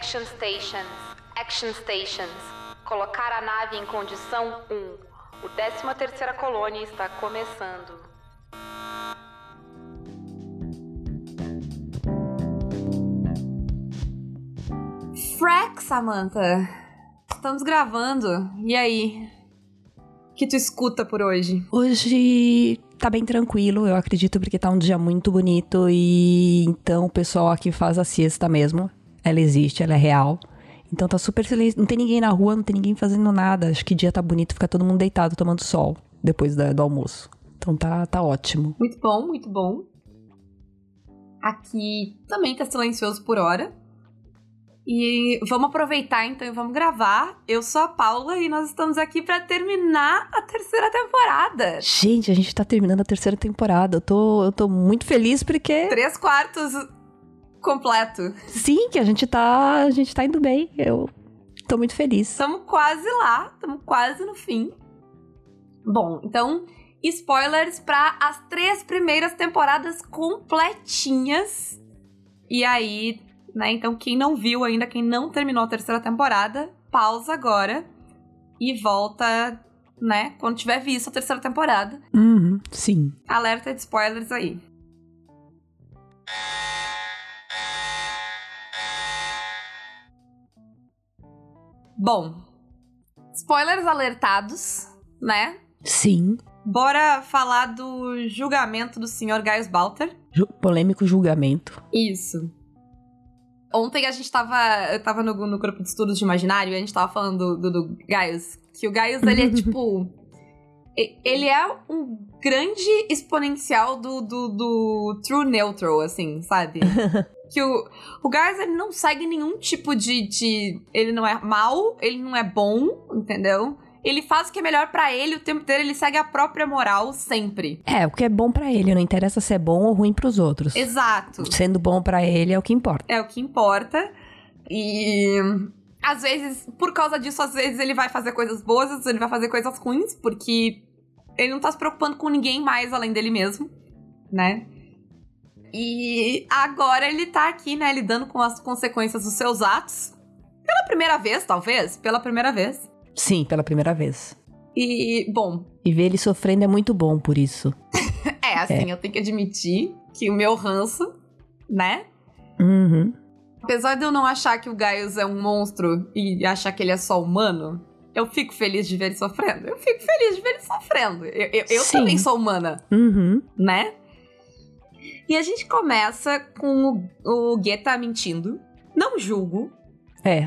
Action Stations. Action Stations. Colocar a nave em condição 1. O 13 terceira colônia está começando. Frack, Samantha. Estamos gravando. E aí? O que tu escuta por hoje? Hoje tá bem tranquilo, eu acredito, porque tá um dia muito bonito e então o pessoal aqui faz a siesta mesmo. Ela existe, ela é real. Então tá super silêncio, não tem ninguém na rua, não tem ninguém fazendo nada. Acho que dia tá bonito, fica todo mundo deitado tomando sol depois da, do almoço. Então tá, tá ótimo. Muito bom, muito bom. Aqui também tá silencioso por hora. E vamos aproveitar então e vamos gravar. Eu sou a Paula e nós estamos aqui para terminar a terceira temporada. Gente, a gente tá terminando a terceira temporada. Eu tô, eu tô muito feliz porque. Três quartos completo. Sim, que a gente tá. A gente tá indo bem. Eu tô muito feliz. Estamos quase lá, estamos quase no fim. Bom, então, spoilers para as três primeiras temporadas completinhas. E aí, né? Então, quem não viu ainda, quem não terminou a terceira temporada, pausa agora e volta, né? Quando tiver visto a terceira temporada. Uhum, sim. Alerta de spoilers aí. Bom, spoilers alertados, né? Sim. Bora falar do julgamento do Sr. Gaius Balter. Ju polêmico julgamento. Isso. Ontem a gente tava. Eu tava no, no grupo de estudos de imaginário e a gente tava falando do, do, do Gaius. Que o Gaius, ele é tipo. ele é um grande exponencial do, do, do True Neutral, assim, sabe? que o, o Gaius, ele não segue nenhum tipo de, de. Ele não é mal, ele não é bom, entendeu? ele faz o que é melhor para ele o tempo inteiro, ele segue a própria moral sempre. É, o que é bom para ele, não interessa se é bom ou ruim para os outros. Exato. Sendo bom para ele é o que importa. É o que importa. E às vezes, por causa disso, às vezes ele vai fazer coisas boas, às vezes ele vai fazer coisas ruins, porque ele não tá se preocupando com ninguém mais além dele mesmo, né? E agora ele tá aqui, né, lidando com as consequências dos seus atos. Pela primeira vez, talvez, pela primeira vez. Sim, pela primeira vez. E, bom. E ver ele sofrendo é muito bom por isso. é, assim, é. eu tenho que admitir que o meu ranço, né? Uhum. Apesar de eu não achar que o Gaius é um monstro e achar que ele é só humano, eu fico feliz de ver ele sofrendo. Eu fico feliz de ver ele sofrendo. Eu, eu, eu também sou humana, uhum. né? E a gente começa com o, o Geta mentindo. Não julgo. É.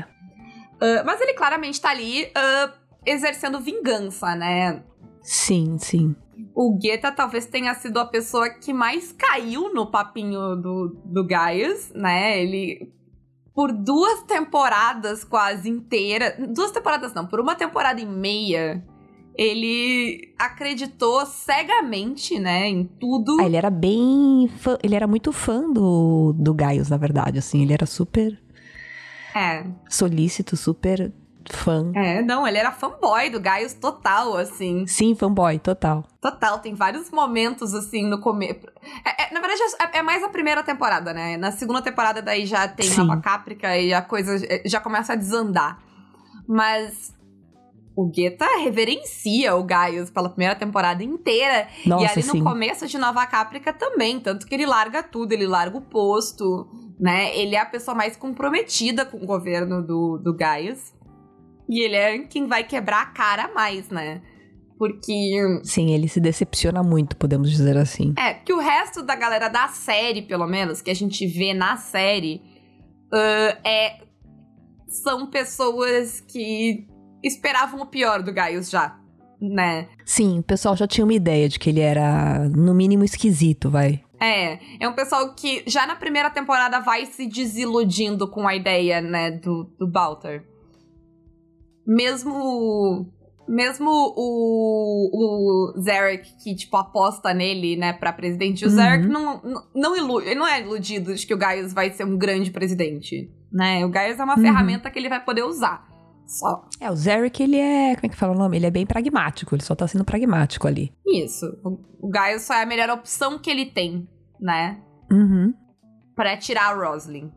Uh, mas ele claramente tá ali uh, exercendo vingança, né? Sim, sim. O Geta talvez tenha sido a pessoa que mais caiu no papinho do, do Gaius, né? Ele. Por duas temporadas quase inteiras. Duas temporadas não, por uma temporada e meia. Ele acreditou cegamente, né, em tudo. Ah, ele era bem. Fã, ele era muito fã do, do Gaius, na verdade, assim. Ele era super é. Solícito, super fã. É, não, ele era fanboy do Gaius total, assim. Sim, fanboy, total. Total, tem vários momentos, assim, no começo. É, é, na verdade, é, é, mais a primeira temporada, né? Na segunda temporada, daí já tem Sim. Nova Caprica e a coisa já começa a desandar. Mas o Geta reverencia o Gaius pela primeira temporada inteira. Nossa, e ali sim. no começo de Nova Caprica também. Tanto que ele larga tudo, ele larga o posto né? Ele é a pessoa mais comprometida com o governo do, do Gaius. E ele é quem vai quebrar a cara mais, né? Porque. Sim, ele se decepciona muito, podemos dizer assim. É, que o resto da galera da série, pelo menos, que a gente vê na série, uh, é. São pessoas que esperavam o pior do Gaius já, né? Sim, o pessoal já tinha uma ideia de que ele era, no mínimo, esquisito, vai. É, é um pessoal que já na primeira temporada vai se desiludindo com a ideia, né, do, do Balter. Mesmo mesmo o, o Zarek, que, tipo, aposta nele, né, pra presidente, o uhum. Zarek não, não, não, ilu ele não é iludido de que o Gaius vai ser um grande presidente, né? O Gaius é uma uhum. ferramenta que ele vai poder usar. Só. É, o Zarek, ele é. Como é que fala o nome? Ele é bem pragmático, ele só tá sendo pragmático ali. Isso. O, o Gaius só é a melhor opção que ele tem, né? Uhum. Pra tirar a Roslyn.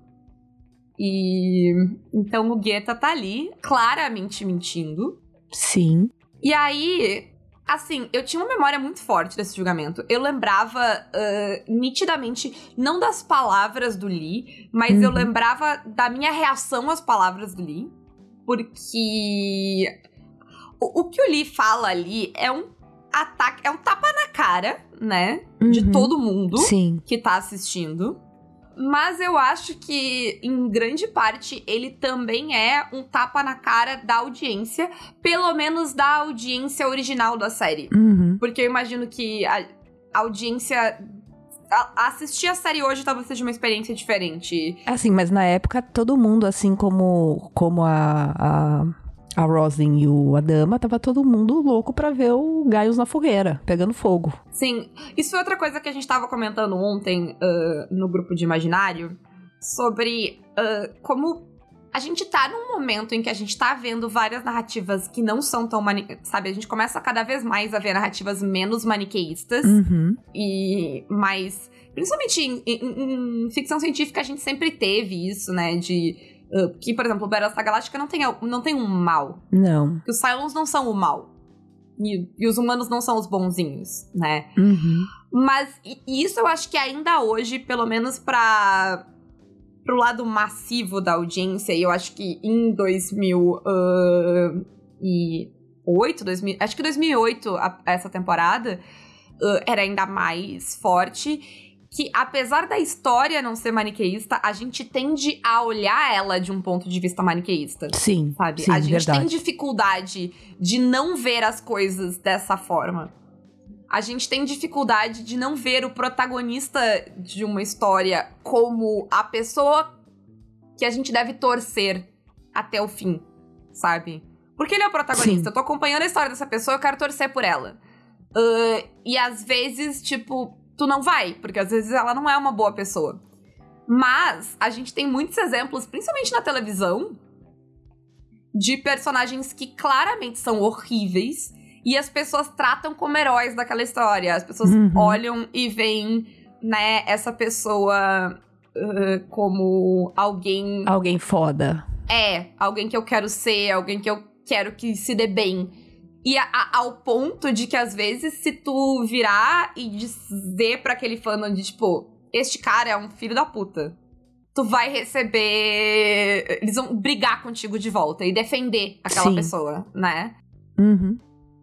E então o Guetta tá ali, claramente mentindo. Sim. E aí, assim, eu tinha uma memória muito forte desse julgamento. Eu lembrava uh, nitidamente, não das palavras do Lee, mas uhum. eu lembrava da minha reação às palavras do Lee. Porque o, o que o Lee fala ali é um ataque, é um tapa na cara, né? Uhum. De todo mundo Sim. que tá assistindo. Mas eu acho que, em grande parte, ele também é um tapa na cara da audiência, pelo menos da audiência original da série. Uhum. Porque eu imagino que a audiência assistir a série hoje talvez seja uma experiência diferente. Assim, mas na época todo mundo, assim como, como a, a a Roslyn e o Adama, tava todo mundo louco para ver o Gaius na fogueira, pegando fogo. Sim, isso foi outra coisa que a gente tava comentando ontem uh, no grupo de imaginário, sobre uh, como a gente tá num momento em que a gente tá vendo várias narrativas que não são tão mani... sabe, a gente começa cada vez mais a ver narrativas menos maniqueístas uhum. e mais principalmente em, em, em ficção científica a gente sempre teve isso, né, de Uh, que, por exemplo, o Battlestar Galáctica não tem, não tem um mal. Não. Que os Cylons não são o mal. E, e, os humanos não são os bonzinhos, né? Uhum. Mas isso eu acho que ainda hoje, pelo menos para pro lado massivo da audiência, e eu acho que em 2008, 2000, acho que 2008, a, essa temporada, uh, era ainda mais forte que, apesar da história não ser maniqueísta, a gente tende a olhar ela de um ponto de vista maniqueísta. Sim. Sabe? Sim, a gente verdade. tem dificuldade de não ver as coisas dessa forma. A gente tem dificuldade de não ver o protagonista de uma história como a pessoa que a gente deve torcer até o fim, sabe? Porque ele é o protagonista. Sim. Eu tô acompanhando a história dessa pessoa, eu quero torcer por ela. Uh, e às vezes, tipo, tu não vai, porque às vezes ela não é uma boa pessoa. Mas a gente tem muitos exemplos, principalmente na televisão, de personagens que claramente são horríveis e as pessoas tratam como heróis daquela história. As pessoas uhum. olham e veem, né, essa pessoa uh, como alguém. Alguém foda. É, alguém que eu quero ser, alguém que eu quero que se dê bem. E a, a, ao ponto de que, às vezes, se tu virar e dizer pra aquele fandom de, tipo, este cara é um filho da puta, tu vai receber. Eles vão brigar contigo de volta e defender aquela Sim. pessoa, né? Uhum.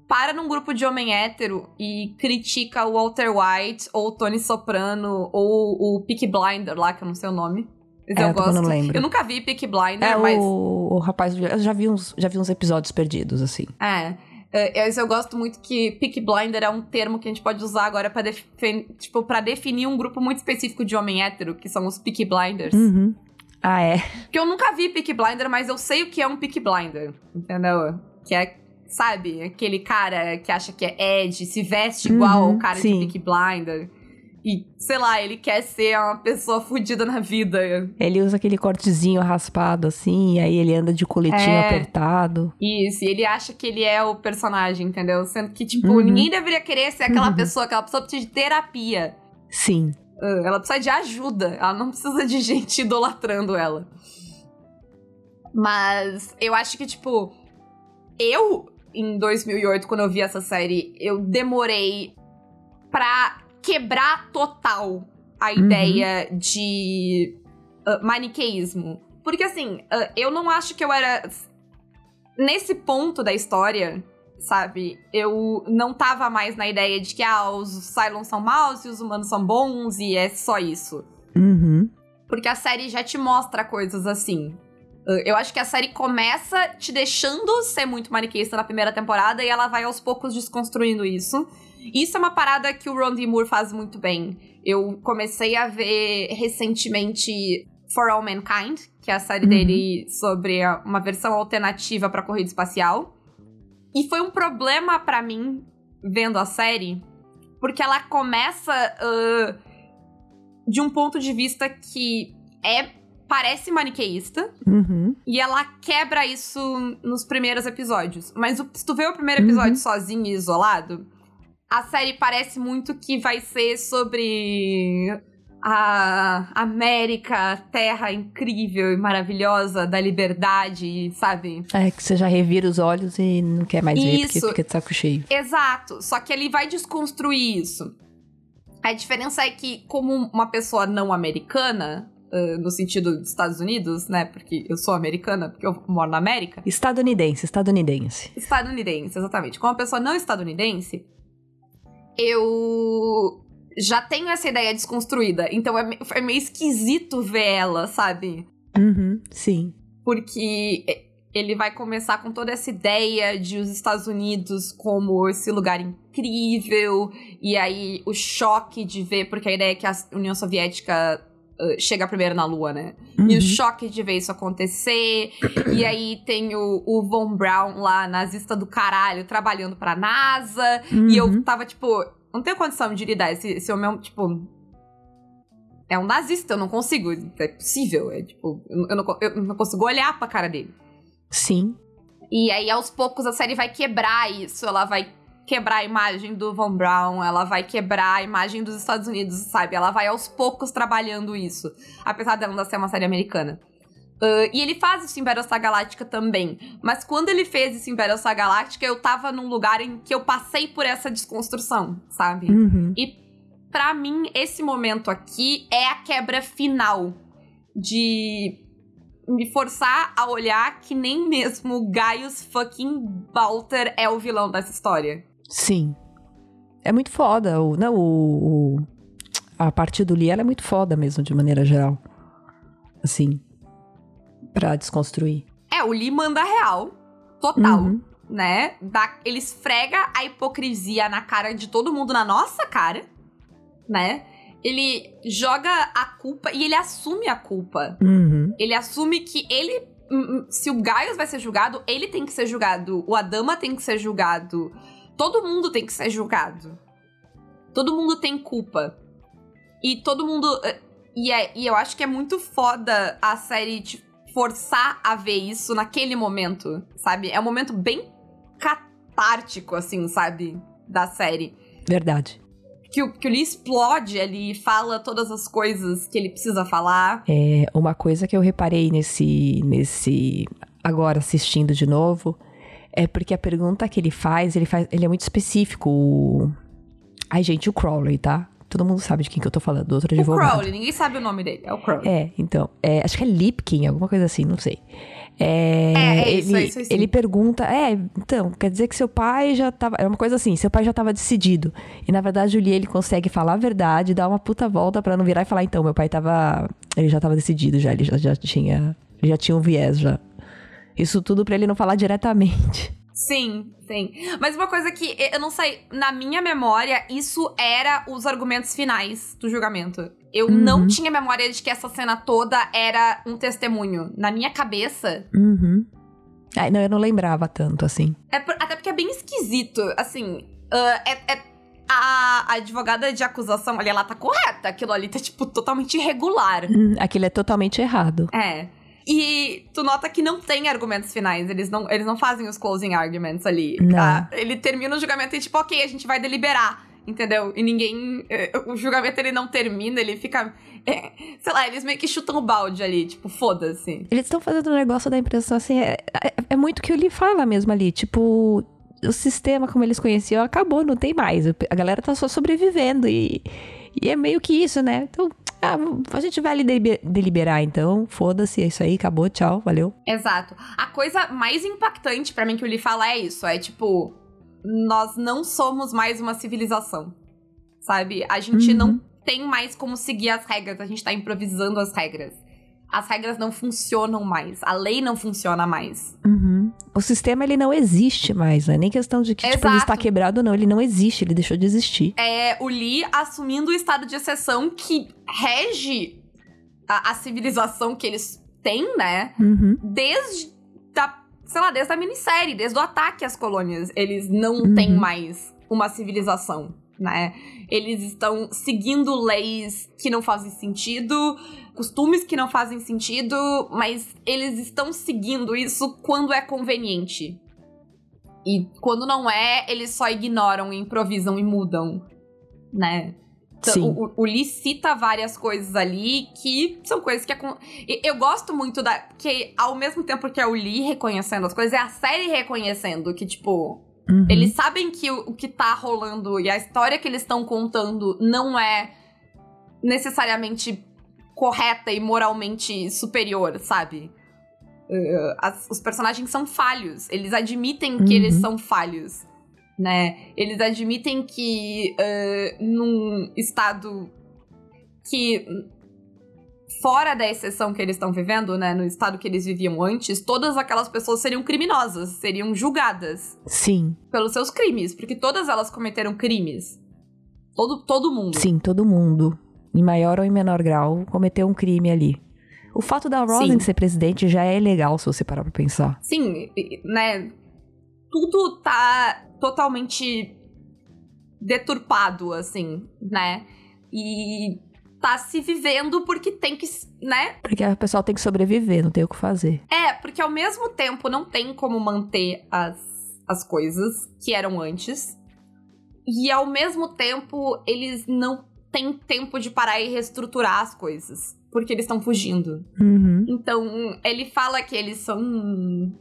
Para num grupo de homem hétero e critica o Walter White, ou o Tony Soprano, ou o Peaky Blinder lá, que eu não sei o nome. Mas É, eu gosto. não lembro. Eu nunca vi Peaky Blinder, É, mas. o, o rapaz. Eu já vi, uns, já vi uns episódios perdidos, assim. É. É, eu gosto muito que Peak Blinder é um termo que a gente pode usar agora pra, defen tipo, definir um grupo muito específico de homem hétero, que são os Peak Blinders. Uhum. Ah, é. Que eu nunca vi Peak Blinder, mas eu sei o que é um Peak Blinder, entendeu? Que é, sabe, aquele cara que acha que é Ed, se veste igual Uhum, ao cara sim. de Peak Blinder. E, sei lá, ele quer ser uma pessoa fodida na vida. Ele usa aquele cortezinho raspado, assim, e aí ele anda de coletinho É. apertado. Isso, e ele acha que ele é o personagem, entendeu? Sendo que, tipo, Uhum. ninguém deveria querer ser aquela Uhum. pessoa, aquela pessoa precisa de terapia. Sim. Ela precisa de ajuda. Ela não precisa de gente idolatrando ela. Mas eu acho que, tipo, eu, em 2008, quando eu vi essa série, eu demorei pra quebrar total a Uhum. ideia de ah, maniqueísmo. Porque, assim, ah, eu não acho que eu era. Nesse ponto da história, sabe? Eu não tava mais na ideia de que, ah, os Cylons são maus e os humanos são bons e é só isso. Uhum. Porque a série já te mostra coisas assim. Uh, Eu acho que a série começa te deixando ser muito maniqueísta na primeira temporada e ela vai aos poucos desconstruindo isso. Isso é uma parada que o Ron D. Moore faz muito bem. Eu comecei a ver recentemente For All Mankind, que é a série Uhum. dele sobre uma versão alternativa pra corrida espacial. E foi um problema pra mim vendo a série, porque ela começa uh, de um ponto de vista que é parece maniqueísta Uhum. e ela quebra isso nos primeiros episódios. Mas o- se tu vê o primeiro episódio Uhum. sozinho e isolado, a série parece muito que vai ser sobre a América, terra incrível e maravilhosa da liberdade, sabe? É, que você já revira os olhos e não quer mais ver, porque Isso. fica de saco cheio. Exato. Só que ele vai desconstruir isso. A diferença é que, como uma pessoa não americana, uh, no sentido dos Estados Unidos, né? Porque eu sou americana, porque eu moro na América. Estadunidense, estadunidense. Estadunidense, exatamente. Como uma pessoa não estadunidense, eu já tenho essa ideia desconstruída. Então é, é meio esquisito ver ela, sabe? Uhum, sim. porque ele vai começar com toda essa ideia de os Estados Unidos como esse lugar incrível, e aí o choque de ver, porque a ideia é que a União Soviética uh, chega primeiro na Lua, né? E Uhum. o choque de ver isso acontecer, e aí tem o, o Von Braun lá, nazista do caralho, trabalhando pra NASA, e eu Uhum. tava tipo, não tenho condição de lidar, esse, esse homem é um, tipo. É um nazista, eu não consigo. É possível. É tipo, eu, não, eu não consigo olhar pra cara dele. Sim. E aí, aos poucos, a série vai quebrar isso. Ela vai quebrar a imagem do Von Braun, ela vai quebrar a imagem dos Estados Unidos, sabe? Ela vai aos poucos trabalhando isso. Apesar dela não ser uma série americana. Ah, e ele faz isso em Battlestar Galactica também. Mas quando ele fez isso em Battlestar Galactica, eu tava num lugar em que eu passei por essa desconstrução, sabe? Uhum. E pra mim, esse momento aqui é a quebra final de me forçar a olhar que nem mesmo Gaius fucking Balter é o vilão dessa história. Sim. É muito foda. O, não, o, o- a parte do Lee ela é muito foda mesmo, de maneira geral. Assim. Pra desconstruir. É, o Lee manda real, total, Uhum. né? Dá, ele esfrega a hipocrisia na cara de todo mundo, na nossa cara, né? Ele joga a culpa e ele assume a culpa. Uhum. Ele assume que ele. hum, hum, Se o Gaius vai ser julgado, ele tem que ser julgado. O Adama tem que ser julgado. Todo mundo tem que ser julgado. Todo mundo tem culpa. E todo mundo. eh, E, é- e eu acho que é muito foda a série te forçar a ver isso naquele momento, sabe? É um momento bem catártico, assim, sabe? Da série Verdade. que o, que o Lee explode ali e fala todas as coisas que ele precisa falar. É, uma coisa que eu reparei nesse, nesse. Agora assistindo de novo. É porque a pergunta que ele faz, ele faz. Ele é muito específico. O... Ai, gente, o Crowley, tá? Todo mundo sabe de quem que eu tô falando, do outro O advogado. Crowley, ninguém sabe o nome dele, é o Crowley. É, então, é, acho que é Lipkin, alguma coisa assim, não sei. É, É, é ele, isso, é isso, é isso. ele pergunta, é, então, quer dizer que seu pai já tava, é uma coisa assim, seu pai já tava decidido. E na verdade o Lee, ele consegue falar a verdade, dar uma puta volta pra não virar e falar, então, meu pai tava, ele já tava decidido já, ele já, já tinha, já tinha um viés já. Isso tudo pra ele não falar diretamente. Sim, sim. Mas uma coisa que eu não sei, na minha memória, isso era os argumentos finais do julgamento. Eu Uhum. não tinha memória de que essa cena toda era um testemunho. Na minha cabeça. Uhum. Ai, não, eu não lembrava tanto, assim. É por- até porque é bem esquisito. Assim, ah, é. é- a, a advogada de acusação ali, ela tá correta. Aquilo ali tá, tipo, totalmente irregular. Hum, Aquilo é totalmente errado. É. E tu nota que não tem argumentos finais, eles não, eles não fazem os closing arguments ali. Ah, ele termina o julgamento e tipo, ok, a gente vai deliberar, entendeu? E ninguém. eh, O julgamento ele não termina, ele fica. eh, sei lá, eles meio que chutam o balde ali, tipo, foda-se. Eles estão fazendo um negócio da impressão assim, é, é, é muito o que o Lee fala mesmo ali, tipo, o sistema como eles conheciam acabou, não tem mais. A galera tá só sobrevivendo e, e é meio que isso, né? Então, ah, a gente vai ali delibe- deliberar então, foda-se, é isso aí, acabou, tchau, valeu. Exato. A coisa mais impactante pra mim que o Lee fala é isso: é tipo, nós não somos mais uma civilização. Sabe? A gente Uhum. não tem mais como seguir as regras, a gente tá improvisando as regras. As regras não funcionam mais, a lei não funciona mais. Uhum. O sistema, ele não existe mais, não é nem questão de que, tipo, ele está quebrado, não, ele não existe, ele deixou de existir. É o Lee assumindo o estado de exceção que rege a, a civilização que eles têm, né? Uhum. desde da, sei lá, desde a minissérie, desde o ataque às colônias, eles não Uhum. têm mais uma civilização, né? Eles estão seguindo leis que não fazem sentido, costumes que não fazem sentido, mas eles estão seguindo isso quando é conveniente. E quando não é, eles só ignoram, improvisam e mudam, né? Sim. O, o Lee cita várias coisas ali que são coisas que. Eu gosto muito da. Que ao mesmo tempo que é o Lee reconhecendo as coisas, é a série reconhecendo que, tipo. Uhum. Eles sabem que o, o que tá rolando e a história que eles estão contando não é necessariamente correta e moralmente superior, sabe? Uh, as, os personagens são falhos. Eles admitem que Uhum. eles são falhos, né? Eles admitem que uh, num estado que fora da exceção que eles estão vivendo, né, no estado que eles viviam antes, todas aquelas pessoas seriam criminosas, seriam julgadas Sim, pelos seus crimes, porque todas elas cometeram crimes. Todo, todo mundo. sim, todo mundo, em maior ou em menor grau, cometeu um crime ali. O fato da Sim. ser presidente já é legal, se você parar pra pensar. Sim, né? Tudo tá totalmente deturpado, assim, né? E tá se vivendo porque tem que, né? Porque o pessoal tem que sobreviver, não tem o que fazer. É, porque ao mesmo tempo não tem como manter as, as coisas que eram antes. E ao mesmo tempo eles não têm tempo de parar e reestruturar as coisas. Porque eles estão fugindo. Uhum. Então, ele fala que eles são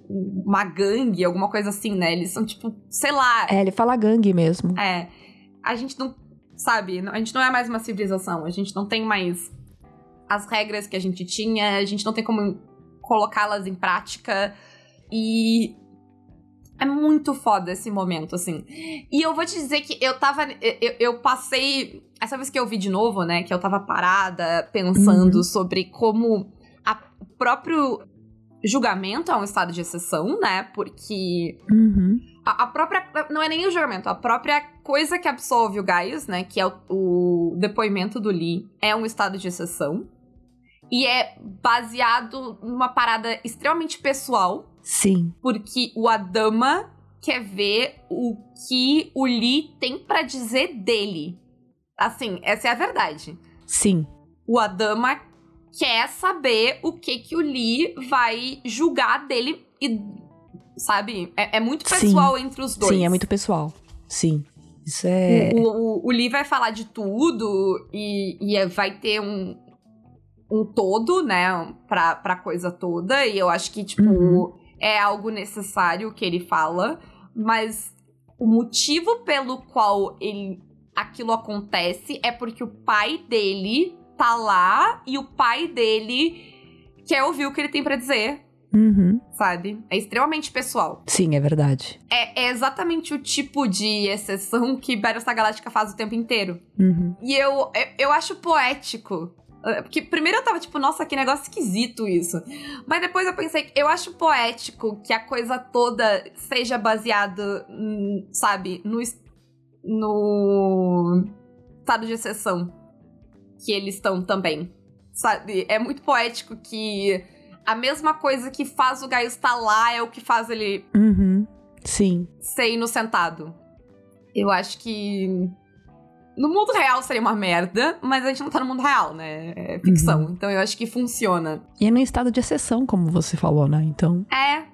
uma gangue, alguma coisa assim, né? Eles são tipo, sei lá. É, ele fala gangue mesmo. É. A gente não. Sabe? A gente não é mais uma civilização. A gente não tem mais as regras que a gente tinha. A gente não tem como colocá-las em prática. E. É muito foda esse momento, assim. E eu vou te dizer que eu tava. Eu, eu passei. Essa vez que eu vi de novo, né? Que eu tava parada pensando Uhum. sobre como a- o próprio julgamento é um estado de exceção, né? Porque Uhum. a, a própria. Não é nem o julgamento, a própria coisa que absolve o Gaius, né? Que é o, o depoimento do Lee, é um estado de exceção. E é baseado numa parada extremamente pessoal, Sim, porque o Adama quer ver o que o Lee tem pra dizer dele. Assim, essa é a verdade. sim, O Adama quer saber o que que o Lee vai julgar dele e sabe? É, é muito Sim. pessoal entre os dois. sim, é muito pessoal. Sim. Isso é. O, o, o Lee vai falar de tudo e, e é- vai ter um, um todo, né, pra, pra coisa toda. E eu acho que, tipo, Uhum. É algo necessário que ele fala. Mas o motivo pelo qual ele, aquilo acontece é porque o pai dele tá lá e o pai dele quer ouvir o que ele tem pra dizer, Uhum. sabe? É extremamente pessoal. Sim, é verdade. É, é exatamente o tipo de exceção que Battlestar Galactica faz o tempo inteiro. Uhum. E eu, eu, eu acho poético. Uh, Porque primeiro eu tava tipo, nossa, que negócio esquisito isso. Mas depois eu pensei, eu acho poético que a coisa toda seja baseada, hum, sabe, no, no estado de exceção que eles estão também. Sabe? É muito poético que a mesma coisa que faz o Gaio estar lá é o que faz ele Uhum. Sim. ser inocentado. Eu acho que. No mundo real seria uma merda, mas a gente não tá no mundo real, né? É ficção. Então eu acho que funciona. E é no estado de exceção, como você falou, né? Então. É.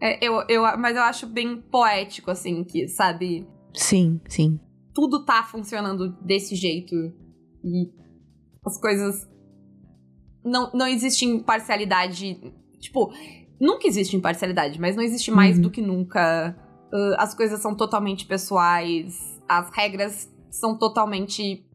É, eu, eu, mas eu acho bem poético, assim, que, sabe? Sim, sim. Tudo tá funcionando desse jeito. E as coisas. Não, não existe imparcialidade. Tipo, nunca existe imparcialidade, mas não existe mais Uhum. do que nunca. Uh, as coisas são totalmente pessoais. As regras são totalmente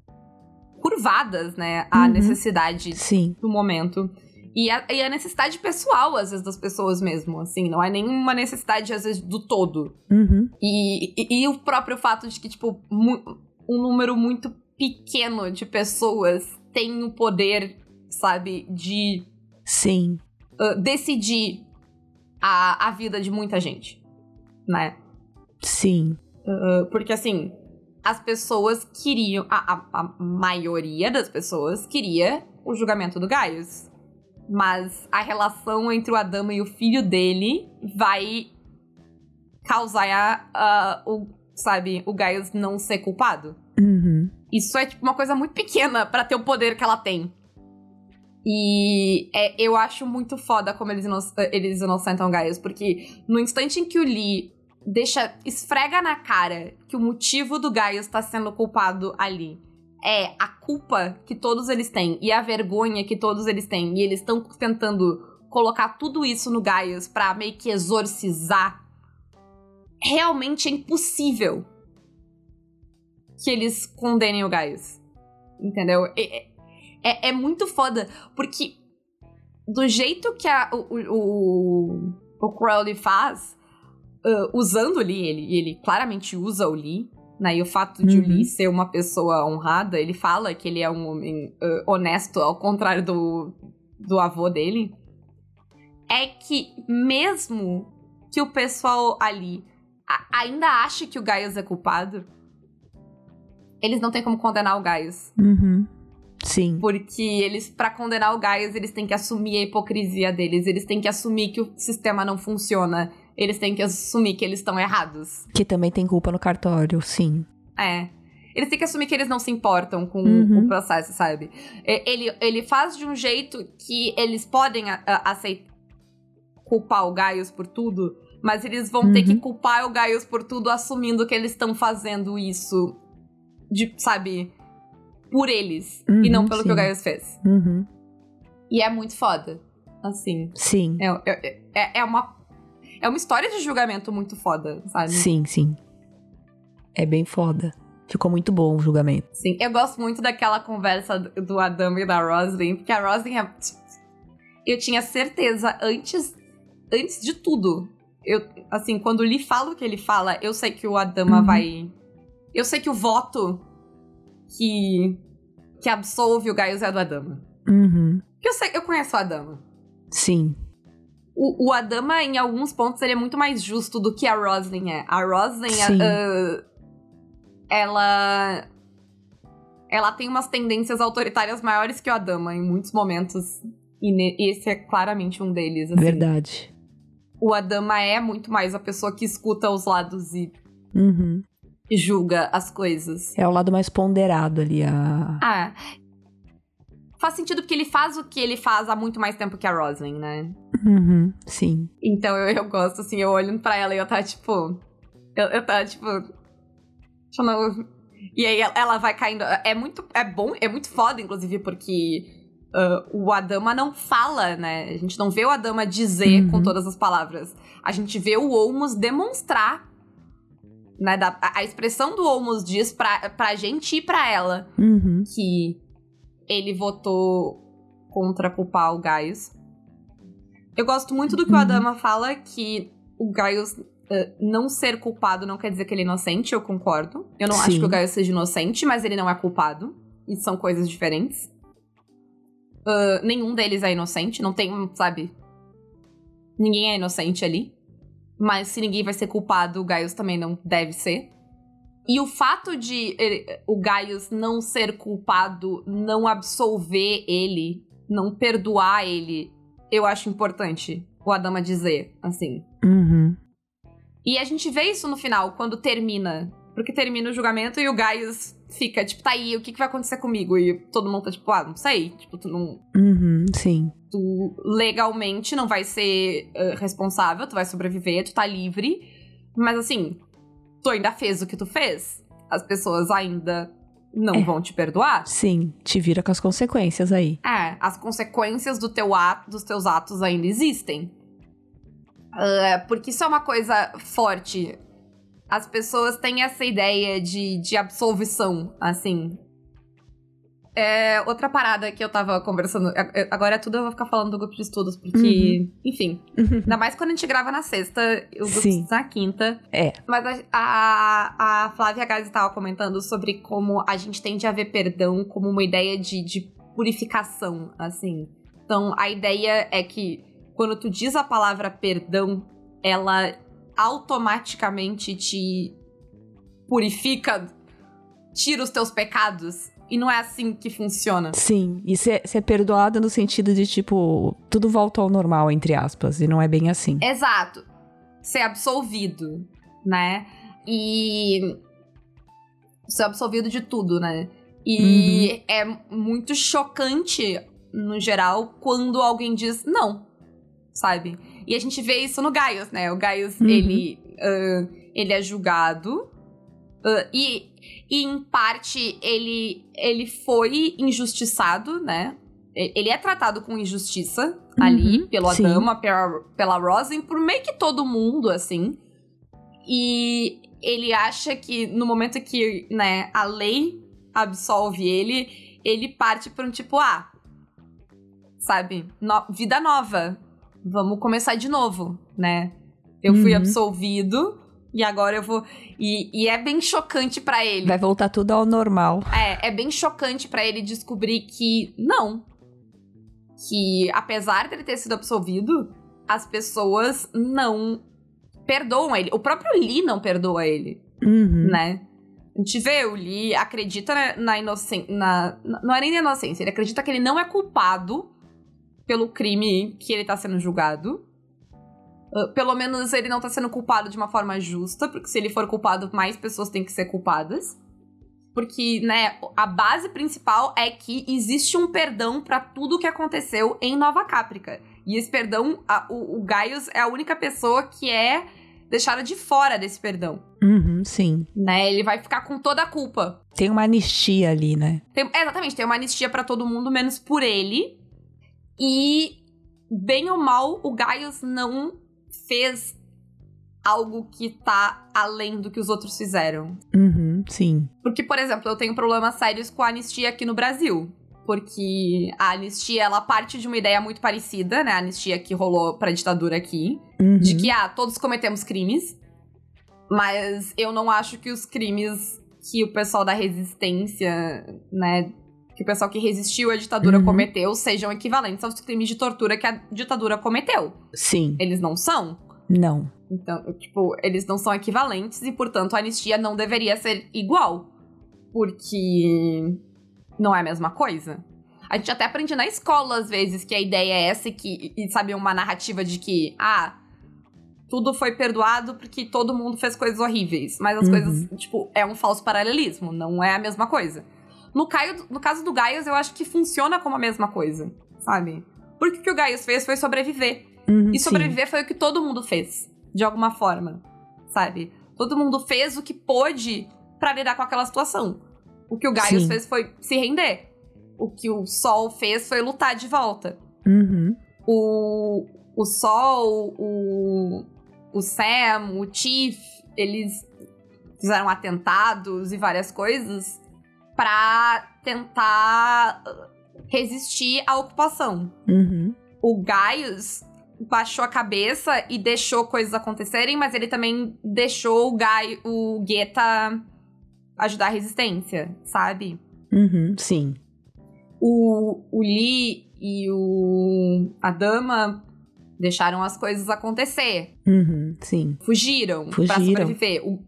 curvadas, né? À Uhum. necessidade Sim. do momento. E a, e a necessidade pessoal, às vezes, das pessoas mesmo, assim. Não é nenhuma necessidade, às vezes, do todo. Uhum. E, e, e o próprio fato de que, tipo, um número muito pequeno de pessoas tem o poder, sabe, de Sim. ah, decidir a, a vida de muita gente, né? Sim. Ah, porque, assim, as pessoas queriam... A, a, a maioria das pessoas queria o julgamento do Gaius. Mas a relação entre o Adama e o filho dele vai causar a, o, sabe, o Gaius não ser culpado. Uhum. Isso é tipo uma coisa muito pequena pra ter o poder que ela tem. E é, eu acho muito foda como eles, ino eles inocentam o Gaius, porque no instante em que o Lee deixa, esfrega na cara que o motivo do Gaius tá sendo culpado ali é a culpa que todos eles têm e a vergonha que todos eles têm. E eles estão tentando colocar tudo isso no Gaius pra meio que exorcizar. Realmente é impossível que eles condenem o Gaius. Entendeu? É, é, é muito foda, porque do jeito que a, o, o, o Crowley faz, uh, usando o Lee, ele, ele claramente usa o Lee, né? E o fato de uhum. o Lee ser uma pessoa honrada, ele fala que ele é um homem uh, honesto, ao contrário do, do avô dele. É que mesmo que o pessoal ali ainda ache que o Gaius é culpado, eles não têm como condenar o Gaius. Uhum. Sim. Porque eles, para condenar o Gaius, eles têm que assumir a hipocrisia deles, eles têm que assumir que o sistema não funciona, eles têm que assumir que eles estão errados. Que também tem culpa no cartório, sim. É. Eles têm que assumir que eles não se importam com uhum. o processo, sabe? Ele, ele faz de um jeito que eles podem aceitar culpar o Gaius por tudo, mas eles vão uhum. ter que uhum. culpar o Gaius por tudo assumindo que eles estão fazendo isso de, sabe, por eles uhum, e não pelo sim. que o Gaius fez. Uhum. E é muito foda, assim. Sim. É, é, é, é, uma, é uma história de julgamento muito foda, sabe? Sim, sim. É bem foda. Ficou muito bom o julgamento. Sim, eu gosto muito daquela conversa do Adam e da Roslyn, porque a Roslyn é... Eu tinha certeza antes, antes de tudo. Eu, assim, quando lhe falo o que ele fala, eu sei que o Adama uhum. vai eu sei que o voto que, que absolve o Gaius é do Adama. Uhum. Eu sei, eu conheço o Adama. Sim. O, o Adama, em alguns pontos, ele é muito mais justo do que a Roslyn é. A Roslyn, uh, ela. Ela tem umas tendências autoritárias maiores que o Adama em muitos momentos. E esse é claramente um deles. Assim. Verdade. O Adama é muito mais a pessoa que escuta os lados e uhum julga as coisas. É o lado mais ponderado ali. A... Ah. Faz sentido porque ele faz o que ele faz há muito mais tempo que a Roslyn, né? Uhum, sim. Então eu, eu gosto, assim, eu olhando pra ela e eu tava tipo. Eu, eu tava tipo. E aí ela vai caindo. É muito. É bom, é muito foda, inclusive, porque. Uh, o Adama não fala, né? A gente não vê o Adama dizer uhum. com todas as palavras. A gente vê o Olmos demonstrar né, da, a, a, expressão do Olmos diz pra, pra gente e pra ela uhum. que ele votou contra culpar o Gaius. Eu gosto muito do que uhum. o Adama fala, que o Gaius uh, não ser culpado não quer dizer que ele é inocente, eu concordo. Eu não Sim. acho que o Gaius seja inocente, mas ele não é culpado. E são coisas diferentes. Uh, nenhum deles é inocente, não tem, sabe? Ninguém é inocente ali. Mas se ninguém vai ser culpado, o Gaius também não deve ser. E o fato de ele, o Gaius não ser culpado, não absolver ele, não perdoar ele, eu acho importante o Adama dizer, assim. Uhum. E a gente vê isso no final, quando termina. Porque termina o julgamento e o Gaius fica, tipo, tá aí, o que, que vai acontecer comigo? E todo mundo tá tipo, ah, não sei. Tipo, tu não. Uhum, sim. Tu legalmente não vai ser uh, responsável, tu vai sobreviver, tu tá livre. Mas assim, tu ainda fez o que tu fez. As pessoas ainda não é. vão te perdoar. Sim, te vira com as consequências aí. É, as consequências do teu ato, dos teus atos ainda existem. Uh, porque isso é uma coisa forte as pessoas têm essa ideia de, de absolvição, assim. É, outra parada que eu tava conversando. Agora é tudo eu vou ficar falando do grupo de estudos, porque, uhum. enfim. Ainda mais quando a gente grava na sexta, o grupo Sim. na quinta. É. Mas a, a, a Flávia Gazi estava comentando sobre como a gente tende a ver perdão como uma ideia de, de purificação, assim. Então, a ideia é que quando tu diz a palavra perdão, ela automaticamente te purifica, tira os teus pecados. E não é assim que funciona. Sim, e ser, ser perdoada no sentido de, tipo, tudo volta ao normal, entre aspas, e não é bem assim. Exato. Ser absolvido, né? E. Ser absolvido de tudo, né? E uhum. é muito chocante, no geral, quando alguém diz não, sabe? E a gente vê isso no Gaius, né? O Gaius, uhum. ele, uh, ele é julgado Uh, e, e, em parte, ele, ele foi injustiçado, né? Ele é tratado com injustiça uhum, ali, pelo sim. Adama, pela, pela Rosin, por meio que todo mundo, assim. E ele acha que no momento que, né, a lei absolve ele, ele parte para um tipo, ah, sabe, no, vida nova, vamos começar de novo, né? Eu uhum. fui absolvido e agora eu vou. E, e é bem chocante para ele. Vai voltar tudo ao normal. É, é bem chocante para ele descobrir que não. Que apesar dele ter sido absolvido, as pessoas não perdoam ele. O próprio Lee não perdoa ele, uhum. né? A gente vê, o Lee acredita na inocência. Na, não é nem na inocência, ele acredita que ele não é culpado pelo crime que ele tá sendo julgado. Uh, pelo menos ele não tá sendo culpado de uma forma justa, porque se ele for culpado, mais pessoas têm que ser culpadas. Porque, né, a base principal é que existe um perdão para tudo que aconteceu em Nova Caprica. E esse perdão, a, o, o Gaius é a única pessoa que é deixada de fora desse perdão. Uhum, sim. Né? Ele vai ficar com toda a culpa. Tem uma anistia ali, né? Tem, exatamente, tem uma anistia para todo mundo, menos por ele. E, bem ou mal, o Gaius não fez algo que tá além do que os outros fizeram. Uhum, sim. Porque, por exemplo, eu tenho problemas sérios com a anistia aqui no Brasil porque a anistia ela parte de uma ideia muito parecida, né? A anistia que rolou pra ditadura aqui, uhum. de que ah, todos cometemos crimes, mas eu não acho que os crimes que o pessoal da resistência, né, que o pessoal que resistiu à ditadura uhum. cometeu sejam equivalentes aos crimes de tortura que a ditadura cometeu. Sim. Eles não são? Não. Então, tipo, eles não são equivalentes e, portanto, a anistia não deveria ser igual. Porque não é a mesma coisa. A gente até aprende na escola, às vezes, que a ideia é essa, que, e sabe, uma narrativa de que, ah, tudo foi perdoado porque todo mundo fez coisas horríveis. Mas as uhum. coisas, tipo, é um falso paralelismo, não é a mesma coisa. No, Caio, no caso do Gaius, eu acho que funciona como a mesma coisa, sabe? Porque o que o Gaius fez foi sobreviver. Uhum, e sobreviver sim. foi o que todo mundo fez, de alguma forma, sabe? Todo mundo fez o que pôde para lidar com aquela situação. O que o Gaius Sim. fez foi se render. O que o Sol fez foi lutar de volta. Uhum. O, o Sol, o, o Sam, o Chief, eles fizeram atentados e várias coisas para tentar resistir à ocupação. Uhum. O Gaius baixou a cabeça e deixou coisas acontecerem, mas ele também deixou o, Gai, o Geta ajudar a resistência, sabe? Uhum, sim. O, o Lee e o a dama deixaram as coisas acontecer. Uhum, sim. Fugiram, Fugiram. pra sobreviver. O,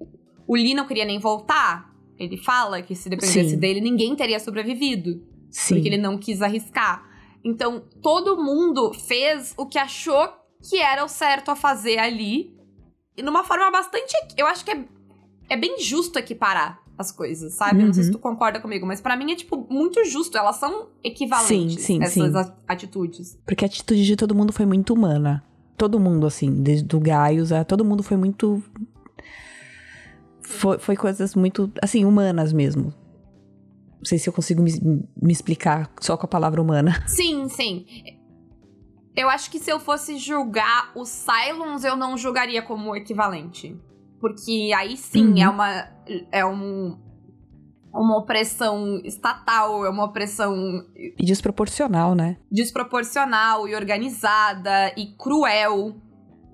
o Lee não queria nem voltar. Ele fala que se dependesse sim. dele, ninguém teria sobrevivido. Sim. Porque ele não quis arriscar. Então, todo mundo fez o que achou que era o certo a fazer ali. E numa forma bastante. Eu acho que é, é bem justo equiparar as coisas, sabe? Uhum. Não sei se uhum. tu concorda comigo, mas para mim é, tipo, muito justo. Elas são equivalentes, sim, sim, essas sim. atitudes. Porque a atitude de todo mundo foi muito humana. Todo mundo, assim, desde o Gaius a todo mundo foi muito. Foi, foi coisas muito, assim, humanas mesmo. Não sei se eu consigo me, me explicar só com a palavra humana. Sim, sim. Eu acho que se eu fosse julgar os Cylons, eu não julgaria como equivalente. Porque aí sim é uhum. é uma. É um, uma opressão estatal, é uma opressão. E desproporcional, né? Desproporcional e organizada e cruel,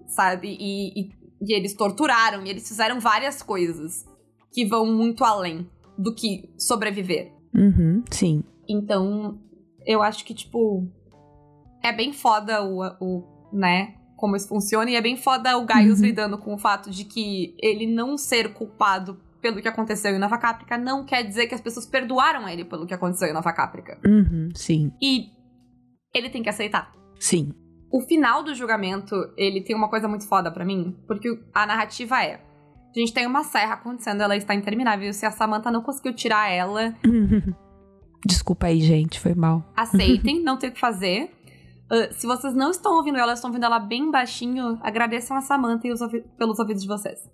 sabe? E, e, e, eles torturaram e eles fizeram várias coisas que vão muito além do que sobreviver. Uhum, sim. Então, eu acho que, tipo. É bem foda o, o né? como isso funciona, e é bem foda o Gaius uhum. lidando com o fato de que ele não ser culpado pelo que aconteceu em Nova Caprica não quer dizer que as pessoas perdoaram ele pelo que aconteceu em Nova Caprica. Uhum, sim. E ele tem que aceitar. Sim. O final do julgamento, ele tem uma coisa muito foda para mim, porque a narrativa é: a gente tem uma serra acontecendo, ela está interminável, se a Samantha não conseguiu tirar ela. Desculpa aí, gente, foi mal. Aceitem, não tem o que fazer. Uh, se vocês não estão ouvindo ela, estão ouvindo ela bem baixinho, agradeçam a Samantha ouvi pelos ouvidos de vocês.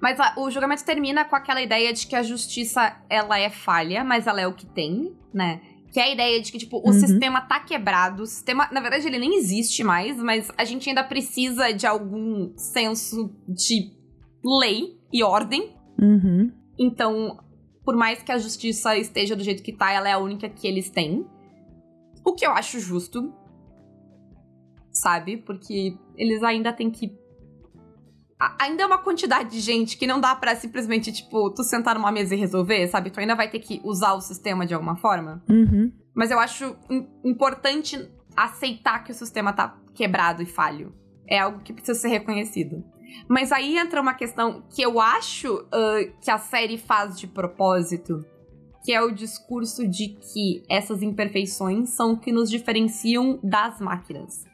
Mas a, o julgamento termina com aquela ideia de que a justiça, ela é falha, mas ela é o que tem, né? Que é a ideia de que, tipo, o Uhum. sistema tá quebrado. O sistema, na verdade, ele nem existe mais, mas a gente ainda precisa de algum senso de lei e ordem. Uhum. Então, por mais que a justiça esteja do jeito que tá, ela é a única que eles têm. O que eu acho justo. Sabe? Porque eles ainda têm que. Ainda é uma quantidade de gente que não dá pra simplesmente, tipo, tu sentar numa mesa e resolver, sabe? Tu ainda vai ter que usar o sistema de alguma forma. Uhum. Mas eu acho im- importante aceitar que o sistema tá quebrado e falho. É algo que precisa ser reconhecido. Mas aí entra uma questão que eu acho ah, que a série faz de propósito, que é o discurso de que essas imperfeições são o que nos diferenciam das máquinas.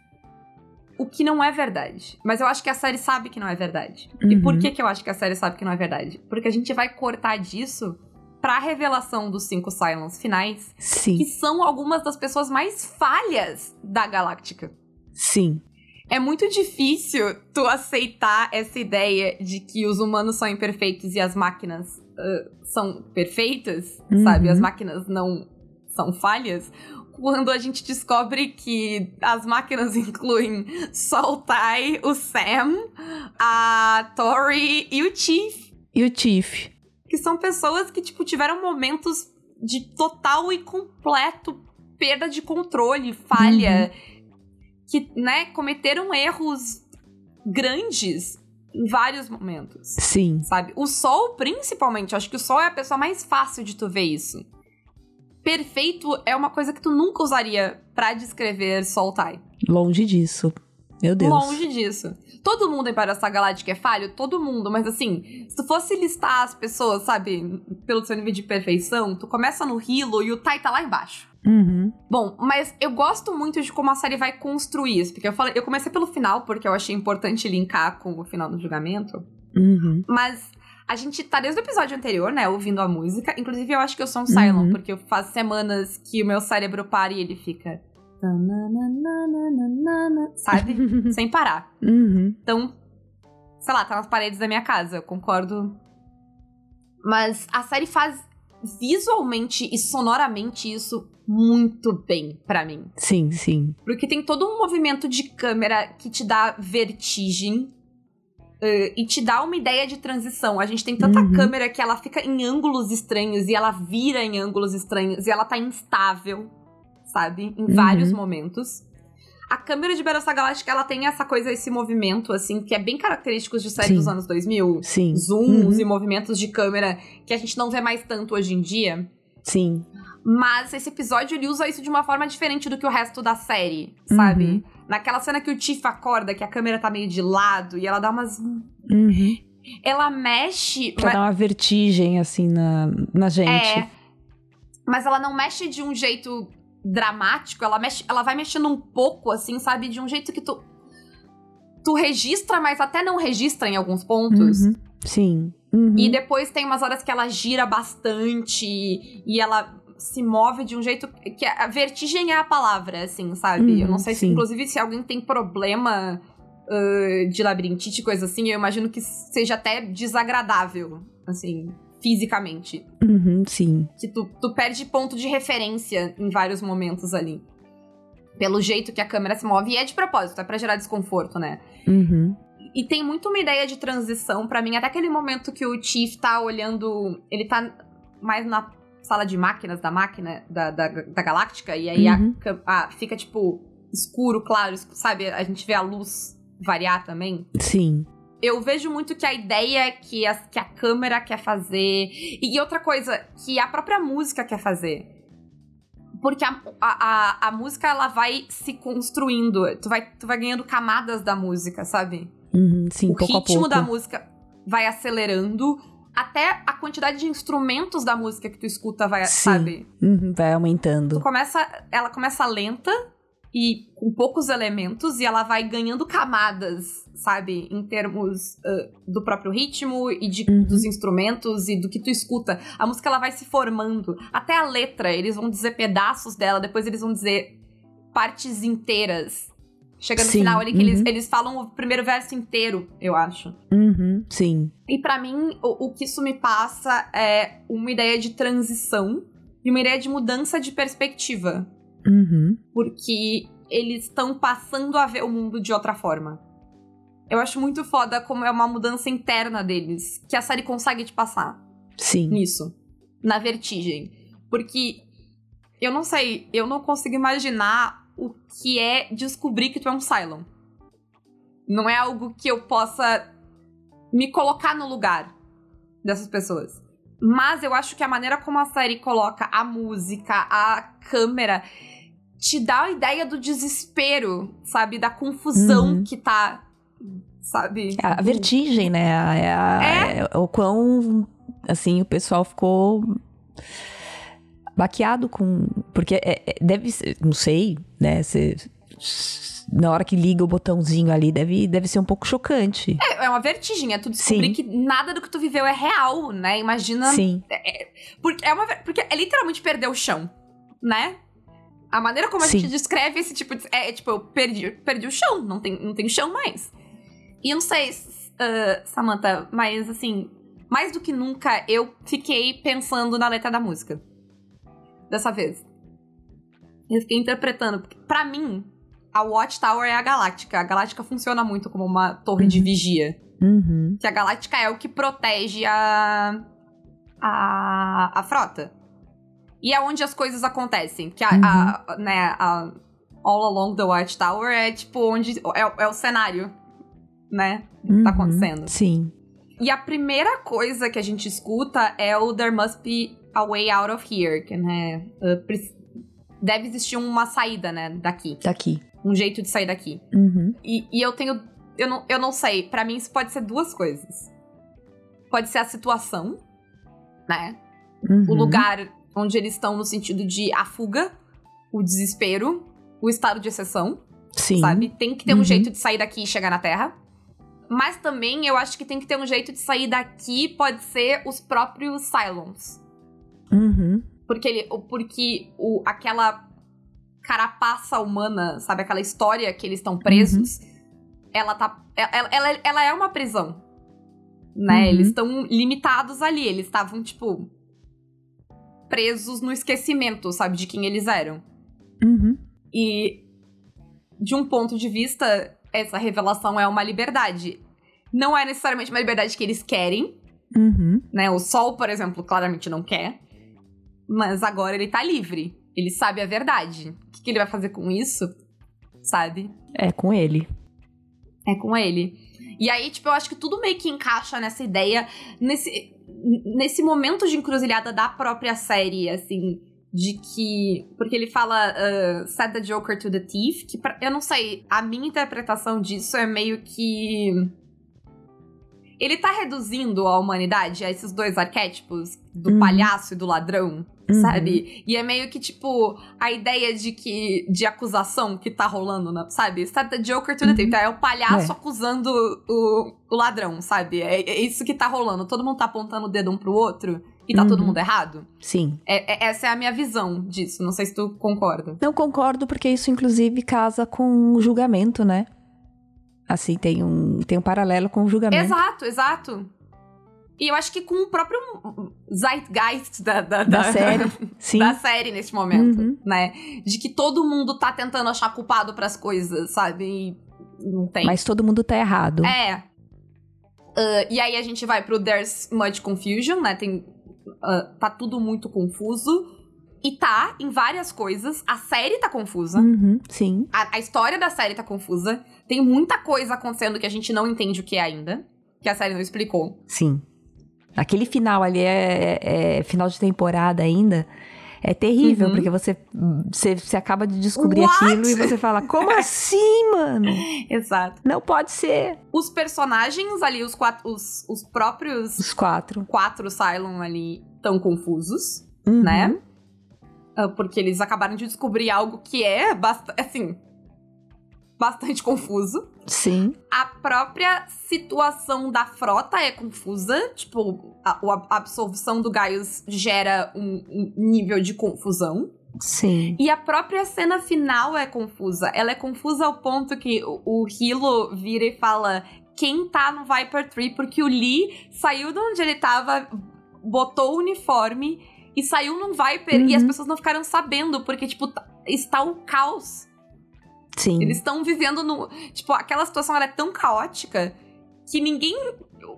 O que não é verdade. Mas eu acho que a série sabe que não é verdade. E Uhum. por que, que eu acho que a série sabe que não é verdade? Porque a gente vai cortar disso pra revelação dos cinco Cylons finais, Sim. que são algumas das pessoas mais falhas da Galáctica. Sim. É muito difícil tu aceitar essa ideia de que os humanos são imperfeitos e as máquinas ah, são perfeitas, Uhum. sabe? As máquinas não são falhas. Quando a gente descobre que as máquinas incluem Soltai, o Sam, a Tori e o Chief E o Tiff? que são pessoas que, tipo, tiveram momentos de total e completo perda de controle, falha, que, né, cometeram erros grandes em vários momentos, Sim. sabe? O Sol, principalmente, eu acho que o Sol é a pessoa mais fácil de tu ver isso. Perfeito é uma coisa que tu nunca usaria pra descrever Soltai. Longe disso. Meu Deus. Longe disso. Todo mundo em Battlestar Galáctica é falho? Todo mundo, mas assim, se tu fosse listar as pessoas, sabe, pelo seu nível de perfeição, tu começa no Hilo e o Tai tá lá embaixo. Uhum. Bom, mas eu gosto muito de como a série vai construir isso, porque eu falei, eu comecei pelo final, porque eu achei importante linkar com o final do julgamento, Uhum. mas a gente tá desde o episódio anterior, né, ouvindo a música, inclusive eu acho que eu sou um Cylon, Uhum. porque faz semanas que o meu cérebro para e ele fica... Sabe? Sem parar. Uhum. Então, sei lá, tá nas paredes da minha casa, eu concordo. Mas a série faz visualmente e sonoramente isso muito bem pra mim. Sim, sim. Porque tem todo um movimento de câmera que te dá vertigem. Eh, e te dá uma ideia de transição. A gente tem tanta Uhum. câmera que ela fica em ângulos estranhos e ela vira em ângulos estranhos e ela tá instável, sabe? Em Uhum. vários momentos. A câmera de Battlestar Galactica, ela tem essa coisa, esse movimento, assim, que é bem característico de série Sim. dos anos 2000. Sim. Zooms Uhum. e movimentos de câmera que a gente não vê mais tanto hoje em dia. Sim. Mas esse episódio ele usa isso de uma forma diferente do que o resto da série, sabe? Naquela cena que o Tiff acorda, que a câmera tá meio de lado e ela dá umas. Uhum. Ela mexe. Pra dar uma vertigem, assim, na, na gente. É. Mas ela não mexe de um jeito dramático, ela mexe, ela vai mexendo um pouco, assim, sabe? De um jeito que tu. Tu registra, mas até não registra em alguns pontos. Uhum. Sim. Uhum. E depois tem umas horas que ela gira bastante e ela se move de um jeito que a vertigem é a palavra, assim, sabe? eu não Uhum, sei se, sim. inclusive, se alguém tem problema ah, de labirintite, coisa assim, eu imagino que seja até desagradável, assim, fisicamente. Uhum, sim. Que tu, tu perde ponto de referência em vários momentos ali. Pelo jeito que a câmera se move. E é de propósito, é pra gerar desconforto, né? Uhum. E tem muito uma ideia de transição pra mim, até aquele momento que o Chief tá olhando. Ele tá mais na sala de máquinas da máquina da, da, da Galáctica, e aí a Uhum. cam- a- fica tipo escuro, claro, sabe? A gente vê a luz variar também. Sim. Eu vejo muito que a ideia que a, que a câmera quer fazer. E outra coisa, que a própria música quer fazer. Porque a, a, a, a música, ela vai se construindo. Tu vai, tu vai ganhando camadas da música, sabe? Uhum, sim, o a ritmo da música vai acelerando, até a quantidade de instrumentos da música que tu escuta vai, Sim. sabe? Uhum, vai Tu aumentando. começa, ela começa lenta e com poucos elementos e ela vai ganhando camadas, sabe, em termos ah, do próprio ritmo e de, Uhum. dos instrumentos e do que tu escuta. A música ela vai se formando, até a letra, eles vão dizer pedaços dela, depois eles vão dizer partes inteiras. Chega no Sim, final ali que eles, uhum. eles falam o primeiro verso inteiro, eu acho. Uhum, sim. E pra mim, o, o que isso me passa é uma ideia de transição e uma ideia de mudança de perspectiva. Uhum. Porque eles estão passando a ver o mundo de outra forma. Eu acho muito foda como é uma mudança interna deles, que a série consegue te passar Sim. nisso, na vertigem. Porque eu não sei, eu não consigo imaginar o que é descobrir que tu é um Cylon. Não é algo que eu possa me colocar no lugar dessas pessoas. Mas eu acho que a maneira como a série coloca a música, a câmera, te dá a ideia do desespero, sabe? Da confusão Uhum. que tá. Sabe? A vertigem, né? A- é a- é o quão, assim, o pessoal ficou baqueado com... Porque é- é- deve ser, não sei, né? Cê- na hora que liga o botãozinho ali, deve, deve ser um pouco chocante. É, é uma vertigem, é tu descobrir Sim. que nada do que tu viveu é real, né? Imagina. Sim. Porque é, uma, porque é literalmente perder o chão, né? A maneira como a Sim. gente descreve esse tipo de. É, é tipo, eu perdi, perdi o chão, não tem, não tem chão mais. E eu não sei, uh, Samantha, mas assim, mais do que nunca, eu fiquei pensando na letra da música. Dessa vez. Eu fiquei interpretando. Porque, pra mim, a Watchtower é a Galáctica. A Galáctica funciona muito como uma torre de Uhum. vigia. Uhum. Que a Galáctica é o que protege a. a, a frota. E é onde as coisas acontecem. Que a, a- né, a All Along the Watchtower é tipo onde. É, é o cenário, né? Que tá Uhum. acontecendo. Sim. E a primeira coisa que a gente escuta é o There Must Be a Way Out of Here, que né, pre- deve existir uma saída, né, daqui, Daqui. um jeito de sair daqui. Uhum. E, e eu tenho, eu não, eu não sei, Pra mim isso pode ser duas coisas. Pode ser a situação, né, Uhum. o lugar onde eles estão no sentido de a fuga, o desespero, o estado de exceção Sim. sabe? Tem que ter um Uhum. jeito de sair daqui e chegar na Terra. Mas também eu acho que tem que ter um jeito de sair daqui, pode ser os próprios Cylons. Uhum. Porque ele. Porque o, aquela carapaça humana, sabe? Aquela história que eles estão presos, ela tá. Ela, ela, ela é uma prisão. Né? Uhum. Eles estão limitados ali. Eles estavam, tipo. Presos no esquecimento, sabe? De quem eles eram. Uhum. E de um ponto de vista, essa revelação é uma liberdade. Não é necessariamente uma liberdade que eles querem, Uhum. né? O Sol, por exemplo, claramente não quer. Mas agora ele tá livre. Ele sabe a verdade. O que, que ele vai fazer com isso? Sabe? É com ele. É com ele. E aí, tipo, eu acho que tudo meio que encaixa nessa ideia, nesse, nesse momento de encruzilhada da própria série, assim, de que. Porque ele fala uh, set the Joker to the thief, que pra- eu não sei, a minha interpretação disso é meio que. Ele tá reduzindo a humanidade a esses dois arquétipos, do Uhum. palhaço e do ladrão, Uhum. sabe? E é meio que, tipo, a ideia de que. de acusação que tá rolando, na- sabe? Set the Joker to the Uhum. Então, é o palhaço É. acusando o, o ladrão, sabe? É, é isso que tá rolando. Todo mundo tá apontando o dedo um pro outro e tá todo Uhum. mundo errado. Sim. É- é- essa é a minha visão disso. Não sei se tu concorda. Não concordo porque isso inclusive casa com o julgamento, né? Assim, tem um, tem um paralelo com o julgamento. Exato, exato. E eu acho que com o próprio zeitgeist da, da, Da série. Sim. da série nesse momento, Uhum. né? De que todo mundo tá tentando achar culpado pras coisas, sabe? E não tem. Mas todo mundo tá errado. É. Ah, e aí a gente vai pro There's Much Confusion, né? Tem, ah, tá tudo muito confuso. E tá em várias coisas. A série tá confusa. Uhum, sim. A, a história da série tá confusa. Tem muita coisa acontecendo que a gente não entende o que é ainda. Que a série não explicou. Sim. Aquele final ali é, é- é final de temporada ainda. É terrível, Uhum. porque você, você, você acaba de descobrir What? aquilo e você fala, como assim, mano? Exato. Não pode ser. Os personagens ali, os, quatro, os, os próprios Os quatro. quatro Cylon ali, tão confusos. Uhum. né? Ah, Porque eles acabaram de descobrir algo que é bastante, assim, bastante confuso. Sim. A própria situação da frota é confusa. Tipo, a, a absorção do Gaius gera um, um nível de confusão. Sim. E a própria cena final é confusa. Ela é confusa ao ponto que o, o Hilo vira e fala quem tá no Viper Tree, porque o Lee saiu de onde ele tava, botou o uniforme e saiu num Viper Uhum. e as pessoas não ficaram sabendo, porque, tipo, tá- está o caos. Sim. Eles estão vivendo no. Tipo, aquela situação ela é tão caótica que ninguém.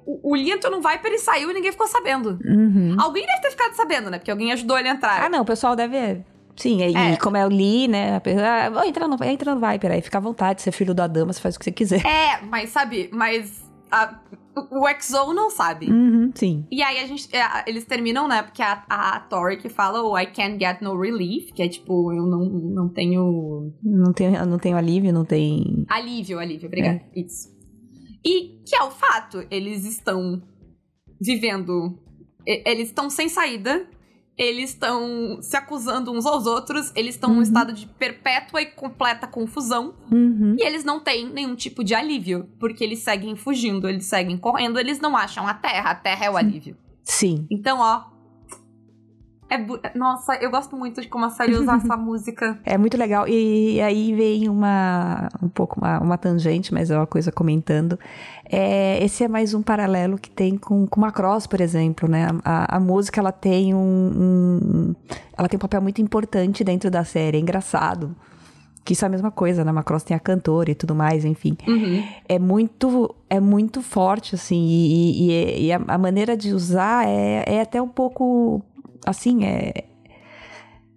O, o Lee entrou no Viper e saiu e ninguém ficou sabendo. Uhum. Alguém deve ter ficado sabendo, né? Porque alguém ajudou ele a entrar. Ah, não, o pessoal deve. Sim, e É. como é o Lee, né? A pessoa, ah, vou entrar no, entra no Viper aí, fica à vontade, você é filho da dama, você faz o que você quiser. É, mas sabe, mas a- o XO não sabe. Uhum, sim. E aí a gente. é, eles terminam, né? Porque a, a Tori que fala o I can't get no relief, que é tipo, eu não, não tenho. Não tem, não tem alívio, não tem. Alívio, alívio, obrigada. Isso. E que é o fato, eles estão vivendo. Eles estão sem saída. Eles estão se acusando uns aos outros. Eles estão Uhum. num estado de perpétua e completa confusão. Uhum. E eles não têm nenhum tipo de alívio. Porque eles seguem fugindo, eles seguem correndo, eles não acham a terra. A terra é o alívio. Sim. Então, ó. É Nossa, eu gosto muito de como a série usa essa música. É muito legal. E aí vem uma um pouco uma, uma tangente, mas é uma coisa comentando. É, esse é mais um paralelo que tem com, com Macross, por exemplo, né? A, a música ela tem um, um- ela tem um papel muito importante dentro da série. É engraçado. Que isso é a mesma coisa, né? Macross tem a cantora e tudo mais, enfim. Uhum. é muito é muito forte assim e, e- e a, a maneira de usar é, é até um pouco assim é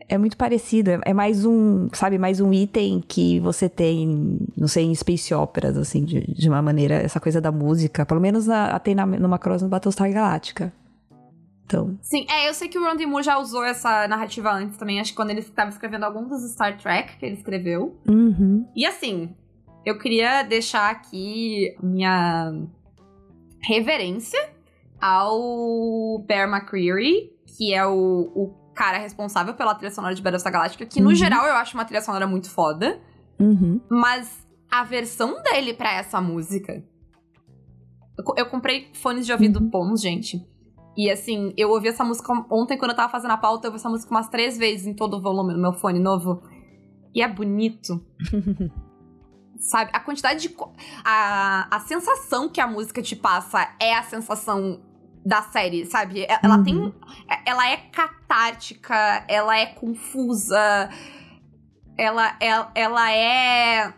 é muito parecido é, mais um sabe mais um item que você tem não sei em space operas assim de, de uma maneira essa coisa da música pelo menos na, tem na, no Macross no Battlestar Galáctica. Então. Sim, é, eu sei que o Randy Moore já usou essa narrativa antes também, acho que quando ele estava escrevendo algum dos Star Trek que ele escreveu. uhum, E assim, eu queria deixar aqui minha reverência ao Bear McCreary, que é o, o cara responsável pela trilha sonora de Battlestar Galactica, que no Uhum. geral eu acho uma trilha sonora muito foda, uhum, mas a versão dele pra essa música. Eu, eu comprei fones de ouvido Uhum. bons, gente. E assim, eu ouvi essa música ontem quando eu tava fazendo a pauta, eu ouvi essa música umas três vezes em todo o volume no meu fone novo. E é bonito. Sabe? A quantidade de. A, a sensação que a música te passa é a sensação da série, sabe? Ela Uhum. tem. é- Ela é catártica, ela é confusa, ela, ela, ela é.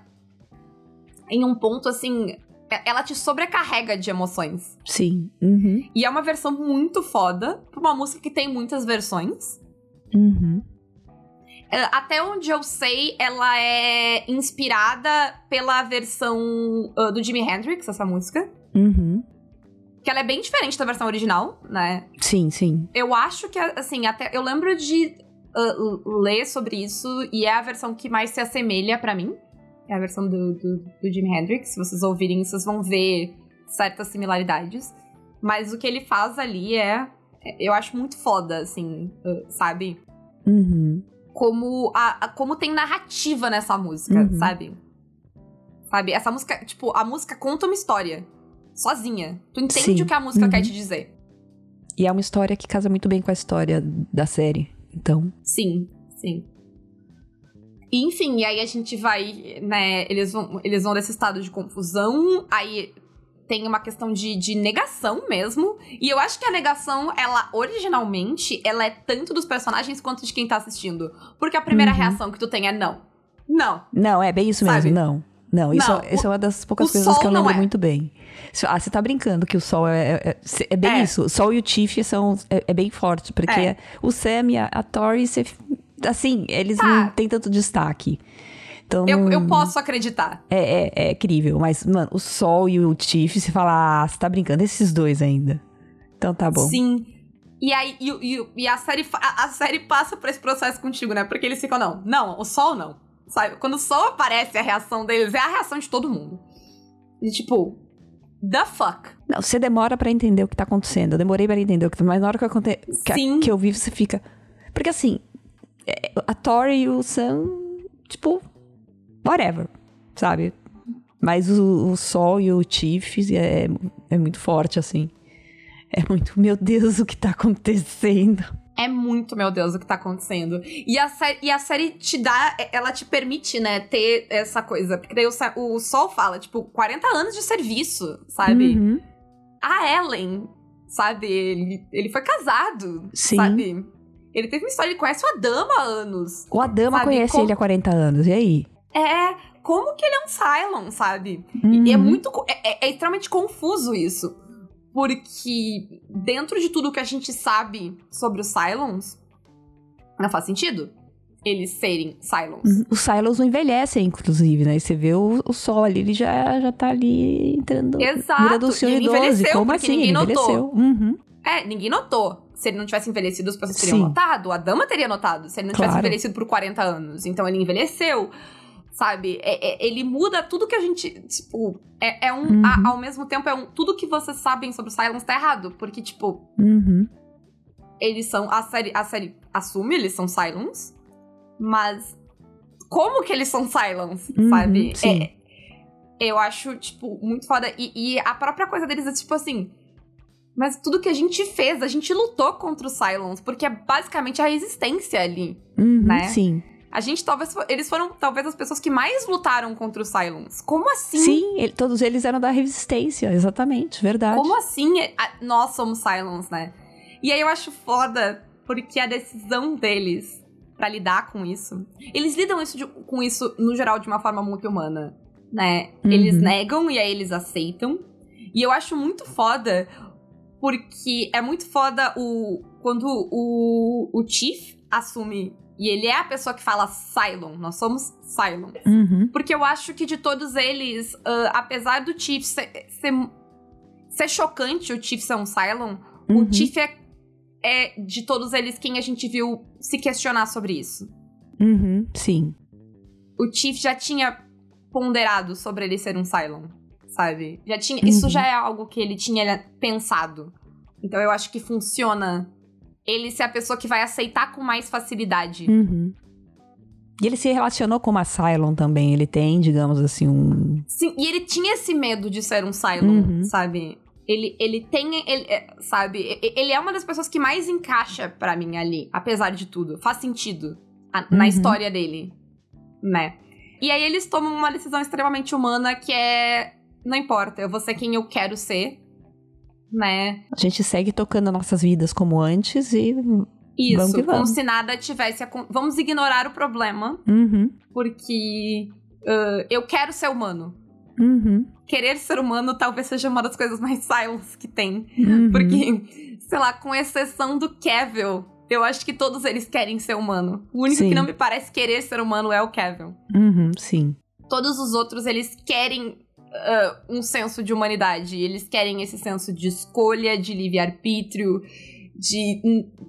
Em um ponto assim. é- Ela te sobrecarrega de emoções. sim uhum, E é uma versão muito foda pra uma música que tem muitas versões. uhum, É, Até onde eu sei, ela é inspirada pela versão ah, do Jimi Hendrix, essa música. uhum. Que ela é bem diferente da versão original, né? sim sim Eu acho que, assim, até. Eu lembro de ah, ler sobre isso e é a versão que mais se assemelha pra mim. É a versão do, do, do Jimi Hendrix. Se vocês ouvirem, vocês vão ver certas similaridades. Mas o que ele faz ali é. Eu acho muito foda, assim, ah, sabe? uhum. como a, a- como tem narrativa nessa música, Uhum. sabe? Sabe? Essa música, tipo, a música conta uma história sozinha. Tu entende Sim. o que a música Uhum. quer te dizer. E é uma história que casa muito bem com a história da série. Então, Sim, sim. E, enfim, e aí a gente vai, né? Eles vão, eles vão nesse estado de confusão, aí tem uma questão de, de negação mesmo. E eu acho que a negação, ela originalmente, ela é tanto dos personagens quanto de quem tá assistindo. Porque a primeira Uhum. reação que tu tem é não. Não. não, é bem isso mesmo, Sabe? não. Não, isso, Não, isso é uma das poucas o coisas que eu lembro é. muito bem. Ah, você tá brincando que o sol é. É, é- é bem É. isso. O sol e o Tiff são. É, é bem forte, porque É. o Sam e a, a Tori, você, assim, eles Tá. não têm tanto destaque. Então. Eu, eu posso acreditar. É, é, é crível, mas, mano, o sol e o Tiff, você fala, ah, você tá brincando, esses dois ainda. Então tá bom. Sim. E aí, e, e- e a, série, a, a série passa por esse processo contigo, né? Porque eles ficam, não, não, o sol não. Sabe? Quando o sol aparece, a reação deles é a reação de todo mundo. E tipo, the fuck? Não, você demora pra entender o que tá acontecendo. Eu demorei pra entender o que mas na hora que, aconte... que, que eu vi, você fica. Porque assim, é, a Tori e o Sam, tipo, whatever, sabe? Mas o, o Sol e o Tiff é, é muito forte, assim. É muito, meu Deus, o que tá acontecendo? É muito, meu Deus, o que tá acontecendo. E a, série, e a série te dá, ela te permite, né, ter essa coisa. Porque daí o, o Sol fala, tipo, 40 anos de serviço, sabe? Uhum. A Ellen, sabe? Ele, ele foi casado, Sim. sabe? Ele teve uma história, ele conhece o Adama há anos. O Adama sabe? conhece como... ele há 40 anos, e aí? É, como que ele é um Cylon, sabe? Uhum. E é uhum. muito. É, é, é, extremamente confuso isso. Porque dentro de tudo que a gente sabe sobre os Cylons, não faz sentido eles serem Cylons. Uhum. Os Cylons não envelhecem, inclusive, né? Você vê o, o Sol ali, ele já, já tá ali entrando. Exato. Vira do senhor idoso. Como assim? Ninguém ele notou. Uhum. É, ninguém notou. Se ele não tivesse envelhecido, as pessoas teriam Sim. notado. A dama teria notado. Se ele não claro. tivesse envelhecido por 40 anos. Então ele envelheceu sabe? É, é, ele muda tudo que a gente. Tipo, é, é um. Uhum. A, ao mesmo tempo, é um. Tudo que vocês sabem sobre o Silence tá errado. Porque, tipo. Uhum. Eles são. A série, a série assume, eles são Silence. Mas. Como que eles são Silence, uhum, sabe? Sim. É, eu acho, tipo, muito foda. E, e a própria coisa deles é, tipo assim. Mas tudo que a gente fez, a gente lutou contra os Cylons, porque é basicamente a resistência ali, uhum, né? Sim. A gente talvez. Eles foram talvez as pessoas que mais lutaram contra os Cylons. Como assim? Sim, ele, todos eles eram da resistência, exatamente, verdade. Como assim nós somos Cylons, né? E aí eu acho foda, porque a decisão deles para lidar com isso. Eles lidam isso de, com isso, no geral, de uma forma muito humana, né? Uhum. Eles negam e aí eles aceitam. E eu acho muito foda, porque é muito foda o. Quando o, o Chief assume e ele é a pessoa que fala Cylon. Nós somos Cylon. Uhum. Porque eu acho que de todos eles, uh, apesar do Chief ser, ser, ser, chocante o Chief ser um Cylon, uhum. o Chief é, é, de todos eles, quem a gente viu se questionar sobre isso. Uhum, sim. O Chief já tinha ponderado sobre ele ser um Cylon, sabe? Já tinha, Isso já é algo que ele tinha pensado. Então eu acho que funciona ele ser a pessoa que vai aceitar com mais facilidade. Uhum. E ele se relacionou com uma Cylon também. Ele tem, digamos assim, um. Sim, e ele tinha esse medo de ser um Cylon, uhum. sabe? Ele, ele tem. Ele, é, sabe? Ele é uma das pessoas que mais encaixa para mim ali, apesar de tudo. Faz sentido a, uhum. na história dele, né? E aí eles tomam uma decisão extremamente humana que é. Não importa, eu vou ser quem eu quero ser né? A gente segue tocando nossas vidas como antes e. Isso, vamos vamos. como se nada tivesse. Vamos ignorar o problema. Uhum. Porque uh, eu quero ser humano. Uhum. Querer ser humano talvez seja uma das coisas mais silence que tem. Uhum. Porque, sei lá, com exceção do Kevin, eu acho que todos eles querem ser humano. O único sim. que não me parece querer ser humano é o Kevin. Uhum, sim. Todos os outros, eles querem uh, um senso de humanidade. Eles querem esse senso de escolha, de livre-arbítrio, de,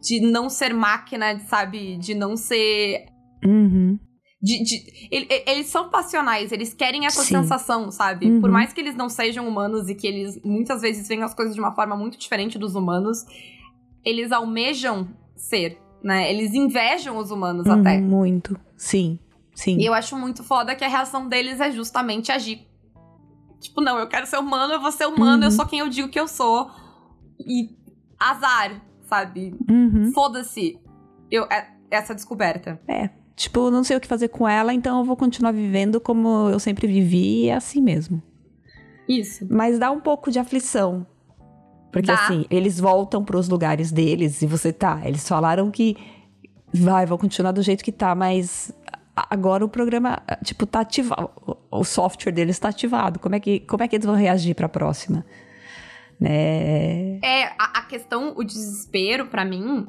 de não ser máquina, sabe? De não ser. Uhum. De, de, ele, eles são passionais, eles querem essa Sim. sensação, sabe? Uhum. Por mais que eles não sejam humanos e que eles muitas vezes veem as coisas de uma forma muito diferente dos humanos, eles almejam ser, né? Eles invejam os humanos uhum, até. Muito. Sim. Sim. E eu acho muito foda que a reação deles é justamente agir Tipo, não, eu quero ser humano, eu vou ser humano, uhum. eu sou quem eu digo que eu sou. E azar, sabe? Uhum. Foda-se. Eu, é, essa descoberta. É. Tipo, não sei o que fazer com ela, então eu vou continuar vivendo como eu sempre vivi e é assim mesmo. Isso. Mas dá um pouco de aflição. Porque dá. assim, eles voltam para os lugares deles e você tá. Eles falaram que vai, vão continuar do jeito que tá, mas agora o programa, tipo, tá ativado, o software deles está ativado. Como é que, como é que eles vão reagir para a próxima? Né? É, a, a questão, o desespero para mim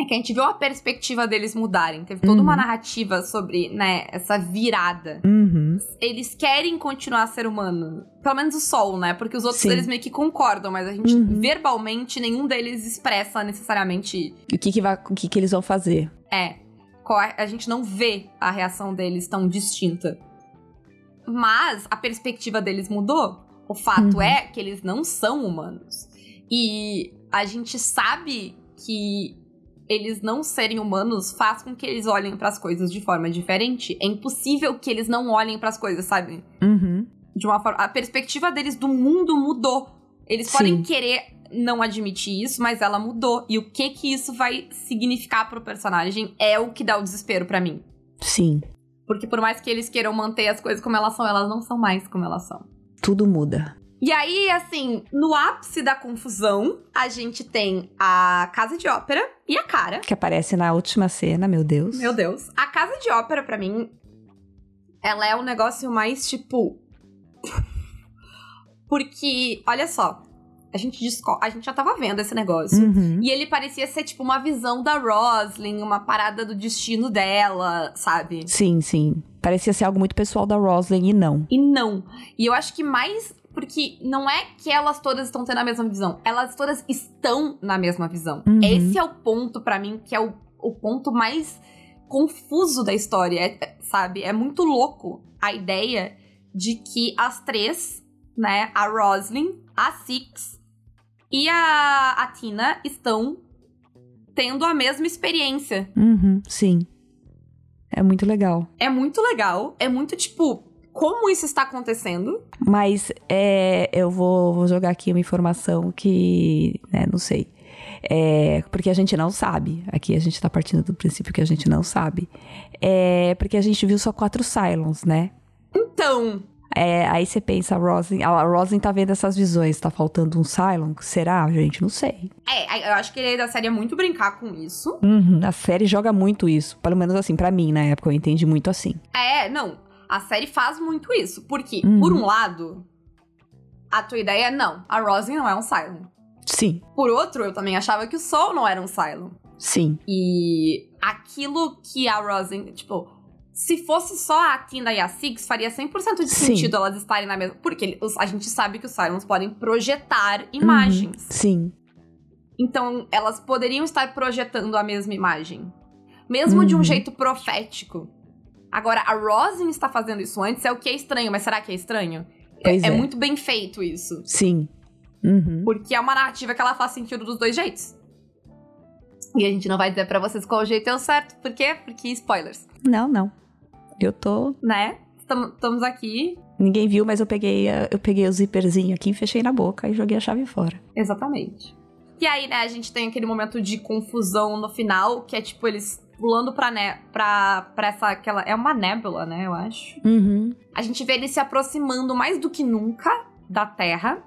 é que a gente viu a perspectiva deles mudarem. Teve toda uhum. uma narrativa sobre, né, essa virada. Uhum. Eles querem continuar a ser humano. Pelo menos o Sol, né? Porque os outros, Sim. eles meio que concordam, mas a gente, uhum. verbalmente, nenhum deles expressa necessariamente... O que que, vai, o que que eles vão fazer. É a gente não vê a reação deles tão distinta. Mas a perspectiva deles mudou. O fato uhum. é que eles não são humanos. E a gente sabe que eles não serem humanos faz com que eles olhem para as coisas de forma diferente. É impossível que eles não olhem para as coisas, sabe? Uhum. De uma forma, a perspectiva deles do mundo mudou. Eles podem Sim. querer não admitir isso, mas ela mudou. E o que que isso vai significar pro personagem é o que dá o desespero para mim. Sim. Porque por mais que eles queiram manter as coisas como elas são, elas não são mais como elas são. Tudo muda. E aí, assim, no ápice da confusão, a gente tem a Casa de Ópera e a Cara. Que aparece na última cena, meu Deus. Meu Deus. A Casa de Ópera, para mim, ela é um negócio mais tipo. Porque, olha só, a gente, a gente já tava vendo esse negócio. Uhum. E ele parecia ser, tipo, uma visão da Roslyn, uma parada do destino dela, sabe? Sim, sim. Parecia ser algo muito pessoal da Roslyn e não. E não. E eu acho que mais. Porque não é que elas todas estão tendo a mesma visão, elas todas estão na mesma visão. Uhum. Esse é o ponto, para mim, que é o, o ponto mais confuso da história, é, sabe? É muito louco a ideia de que as três, né, a Roslyn, a Six e a, a Tina estão tendo a mesma experiência. Uhum, sim. É muito legal. É muito legal, é muito tipo, como isso está acontecendo? Mas é, eu vou, vou jogar aqui uma informação que, né, não sei. É, porque a gente não sabe. Aqui a gente tá partindo do princípio que a gente não sabe. É porque a gente viu só quatro Cylons, né? Então. É, aí você pensa, a Roslyn, a Roslyn tá vendo essas visões, tá faltando um Cylon? Será, gente? Não sei. É, eu acho que ele da série é muito brincar com isso. Uhum, a série joga muito isso. Pelo menos assim, para mim, na época, eu entendi muito assim. É, não. A série faz muito isso. Porque, uhum. por um lado, a tua ideia é não, a Roslyn não é um Cylon. Sim. Por outro, eu também achava que o Sol não era um Cylon. Sim. E aquilo que a Rosin, tipo, se fosse só a Tina e a Six, faria 100% de Sim. sentido elas estarem na mesma. Porque a gente sabe que os Cylons podem projetar imagens. Uhum. Sim. Então, elas poderiam estar projetando a mesma imagem. Mesmo uhum. de um jeito profético. Agora, a Rosin está fazendo isso antes, é o que é estranho, mas será que é estranho? É, é. é muito bem feito isso. Sim. Uhum. Porque é uma narrativa que ela faz sentido dos dois jeitos. E a gente não vai dizer para vocês qual jeito é o certo. Por quê? Porque spoilers. Não, não. Eu tô. Né? Estamos aqui. Ninguém viu, mas eu peguei, eu peguei o zíperzinho aqui, fechei na boca e joguei a chave fora. Exatamente. E aí, né, a gente tem aquele momento de confusão no final, que é tipo eles pulando pra, né, pra, pra essa. Aquela, é uma nébula, né, eu acho. Uhum. A gente vê eles se aproximando mais do que nunca da Terra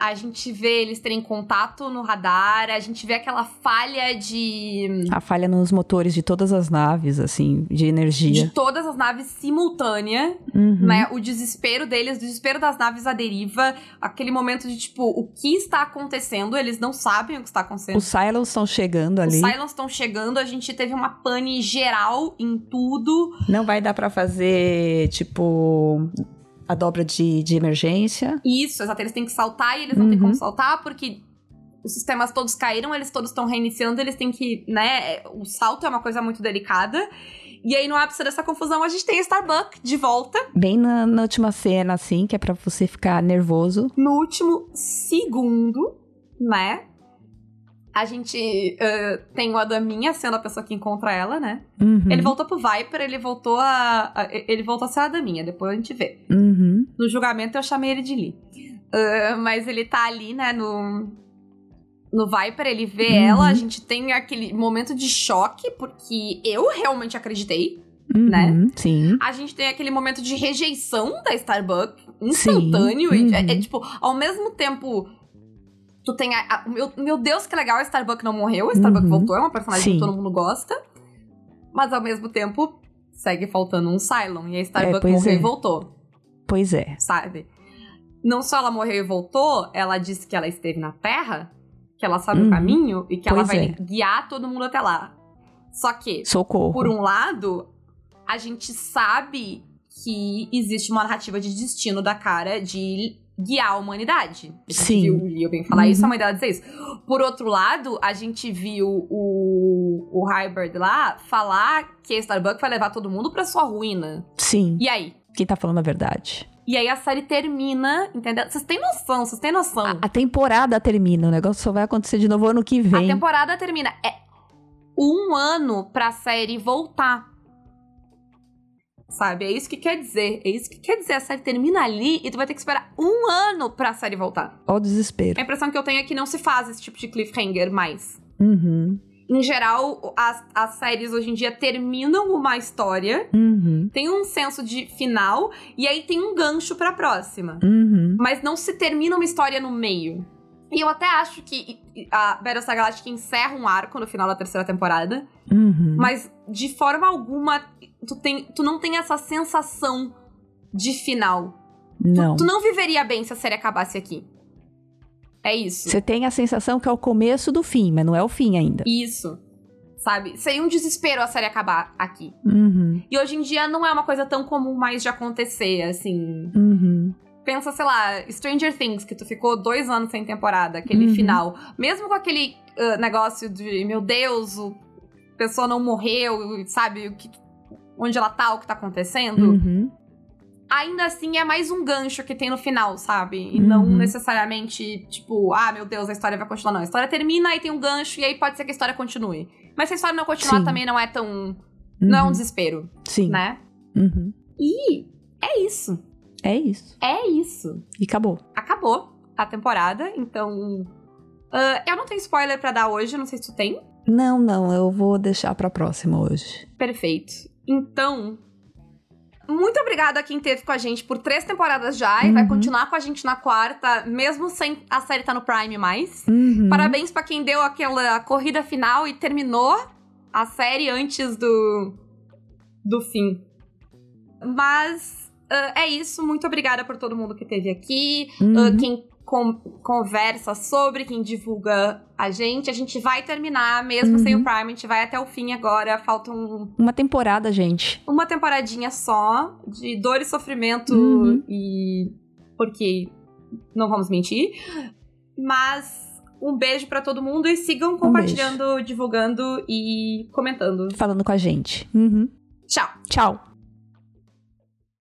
a gente vê eles terem contato no radar, a gente vê aquela falha de. A falha nos motores de todas as naves, assim, de energia. De todas as naves simultânea, uhum. né? O desespero deles, o desespero das naves à deriva, aquele momento de tipo, o que está acontecendo? Eles não sabem o que está acontecendo. Os Cylons estão chegando ali. Os Cylons estão chegando, a gente teve uma pane geral em tudo. Não vai dar para fazer, tipo a dobra de, de emergência. Isso, exato. Eles têm que saltar e eles não Uhum. têm como saltar porque os sistemas todos caíram, eles todos estão reiniciando, eles têm que, né? O salto é uma coisa muito delicada. E aí, no ápice dessa confusão, a gente tem a Starbuck de volta. Bem na, na última cena, assim, que é pra você ficar nervoso. No último segundo, né? A gente uh, tem o Adaminha sendo a pessoa que encontra ela, né? Uhum. Ele voltou pro Viper, ele voltou a, a, Ele voltou a ser a Adaminha, depois a gente vê. Uhum. No julgamento eu chamei ele de Lee. Uh, mas ele tá ali, né, no. No Viper, ele vê Uhum. ela, a gente tem aquele momento de choque, porque eu realmente acreditei. Uhum. Né? Sim. A gente tem aquele momento de rejeição da Starbuck, instantâneo. Sim. E é, é, Uhum. tipo, ao mesmo tempo. Tu tem a, a- meu, meu Deus, que legal, a Starbuck não morreu, a Starbuck Uhum. voltou, é uma personagem Sim. que todo mundo gosta. Mas ao mesmo tempo, segue faltando um Cylon. E a Starbuck pois morreu é. e voltou, Pois é. sabe? Não só ela morreu e voltou, ela disse que ela esteve na Terra, que ela sabe o Uhum. caminho e que ela Pois vai é. guiar todo mundo até lá. Só que, Socorro. por um lado, a gente sabe que existe uma narrativa de destino da cara de guiar a humanidade. A gente Sim. viu o Leo bem falar Uhum. isso, a mãe dela dizer isso. Por outro lado, a gente viu o, o Hybrid lá falar que a Starbuck vai levar todo mundo pra sua ruína. Sim. E aí? Quem tá falando a verdade? E aí a série termina, entendeu? Vocês têm noção, vocês têm noção. A, a temporada termina, o negócio só vai acontecer de novo ano que A vem. temporada termina. É um ano pra série voltar. Sabe? É isso que quer dizer. É isso que quer dizer. A série termina ali e tu vai ter que esperar um ano pra série voltar. Ó o desespero. A impressão que eu tenho é que não se faz esse tipo de cliffhanger mais. Uhum. Em geral, as, as séries hoje em dia terminam uma história, Uhum. tem um senso de final, e aí tem um gancho pra próxima. Uhum. Mas não se termina uma história no meio. E eu até acho que a Battlestar Galactica encerra um arco no final da terceira temporada, Uhum. mas de forma alguma tu, tem, tu não tem essa sensação de final. Não. Tu não viveria bem se a série acabasse aqui. É isso. Você tem a sensação que é o começo do fim, mas não é o fim ainda. Isso. Sabe? Seria um desespero a série acabar aqui. Uhum. E hoje em dia não é uma coisa tão comum mais de acontecer, assim. Uhum. Pensa, sei lá, Stranger Things, que tu ficou dois anos sem temporada, aquele Uhum. final. Mesmo com aquele ah, negócio de, meu Deus, o a pessoa não morreu, sabe? O que, onde ela tá, o que tá acontecendo. Uhum. Ainda assim, é mais um gancho que tem no final, sabe? E não Uhum. necessariamente, tipo, ah, meu Deus, a história vai continuar. Não, a história termina, aí tem um gancho, e aí pode ser que a história continue. Mas se a história não continuar, Sim. também não é tão. Não é um Uhum. desespero, Sim. né? Uhum. E é isso. É isso. É isso. E acabou. Acabou a temporada, então. ah, eu não tenho spoiler pra dar hoje, não sei se tu tem. Não, não, eu vou deixar pra próxima hoje. Perfeito. Então. Muito obrigada a quem esteve com a gente por três temporadas já e vai Uhum. continuar com a gente na quarta, mesmo sem a série estar no Prime mais. Uhum. Parabéns pra quem deu aquela corrida final e terminou a série antes do do fim. Mas ah, é isso. Muito obrigada por todo mundo que esteve aqui. Uhum. Ah, quem com- conversa sobre, quem divulga a gente. A gente vai terminar, mesmo sem Uhum. o Prime, a gente vai até o fim agora. Falta um- Uma temporada, gente. uma temporadinha só de dor e sofrimento Uhum. e. Porque não vamos mentir. Mas um beijo pra todo mundo e sigam compartilhando, divulgando e comentando. Falando com a gente. Uhum. Tchau! Tchau.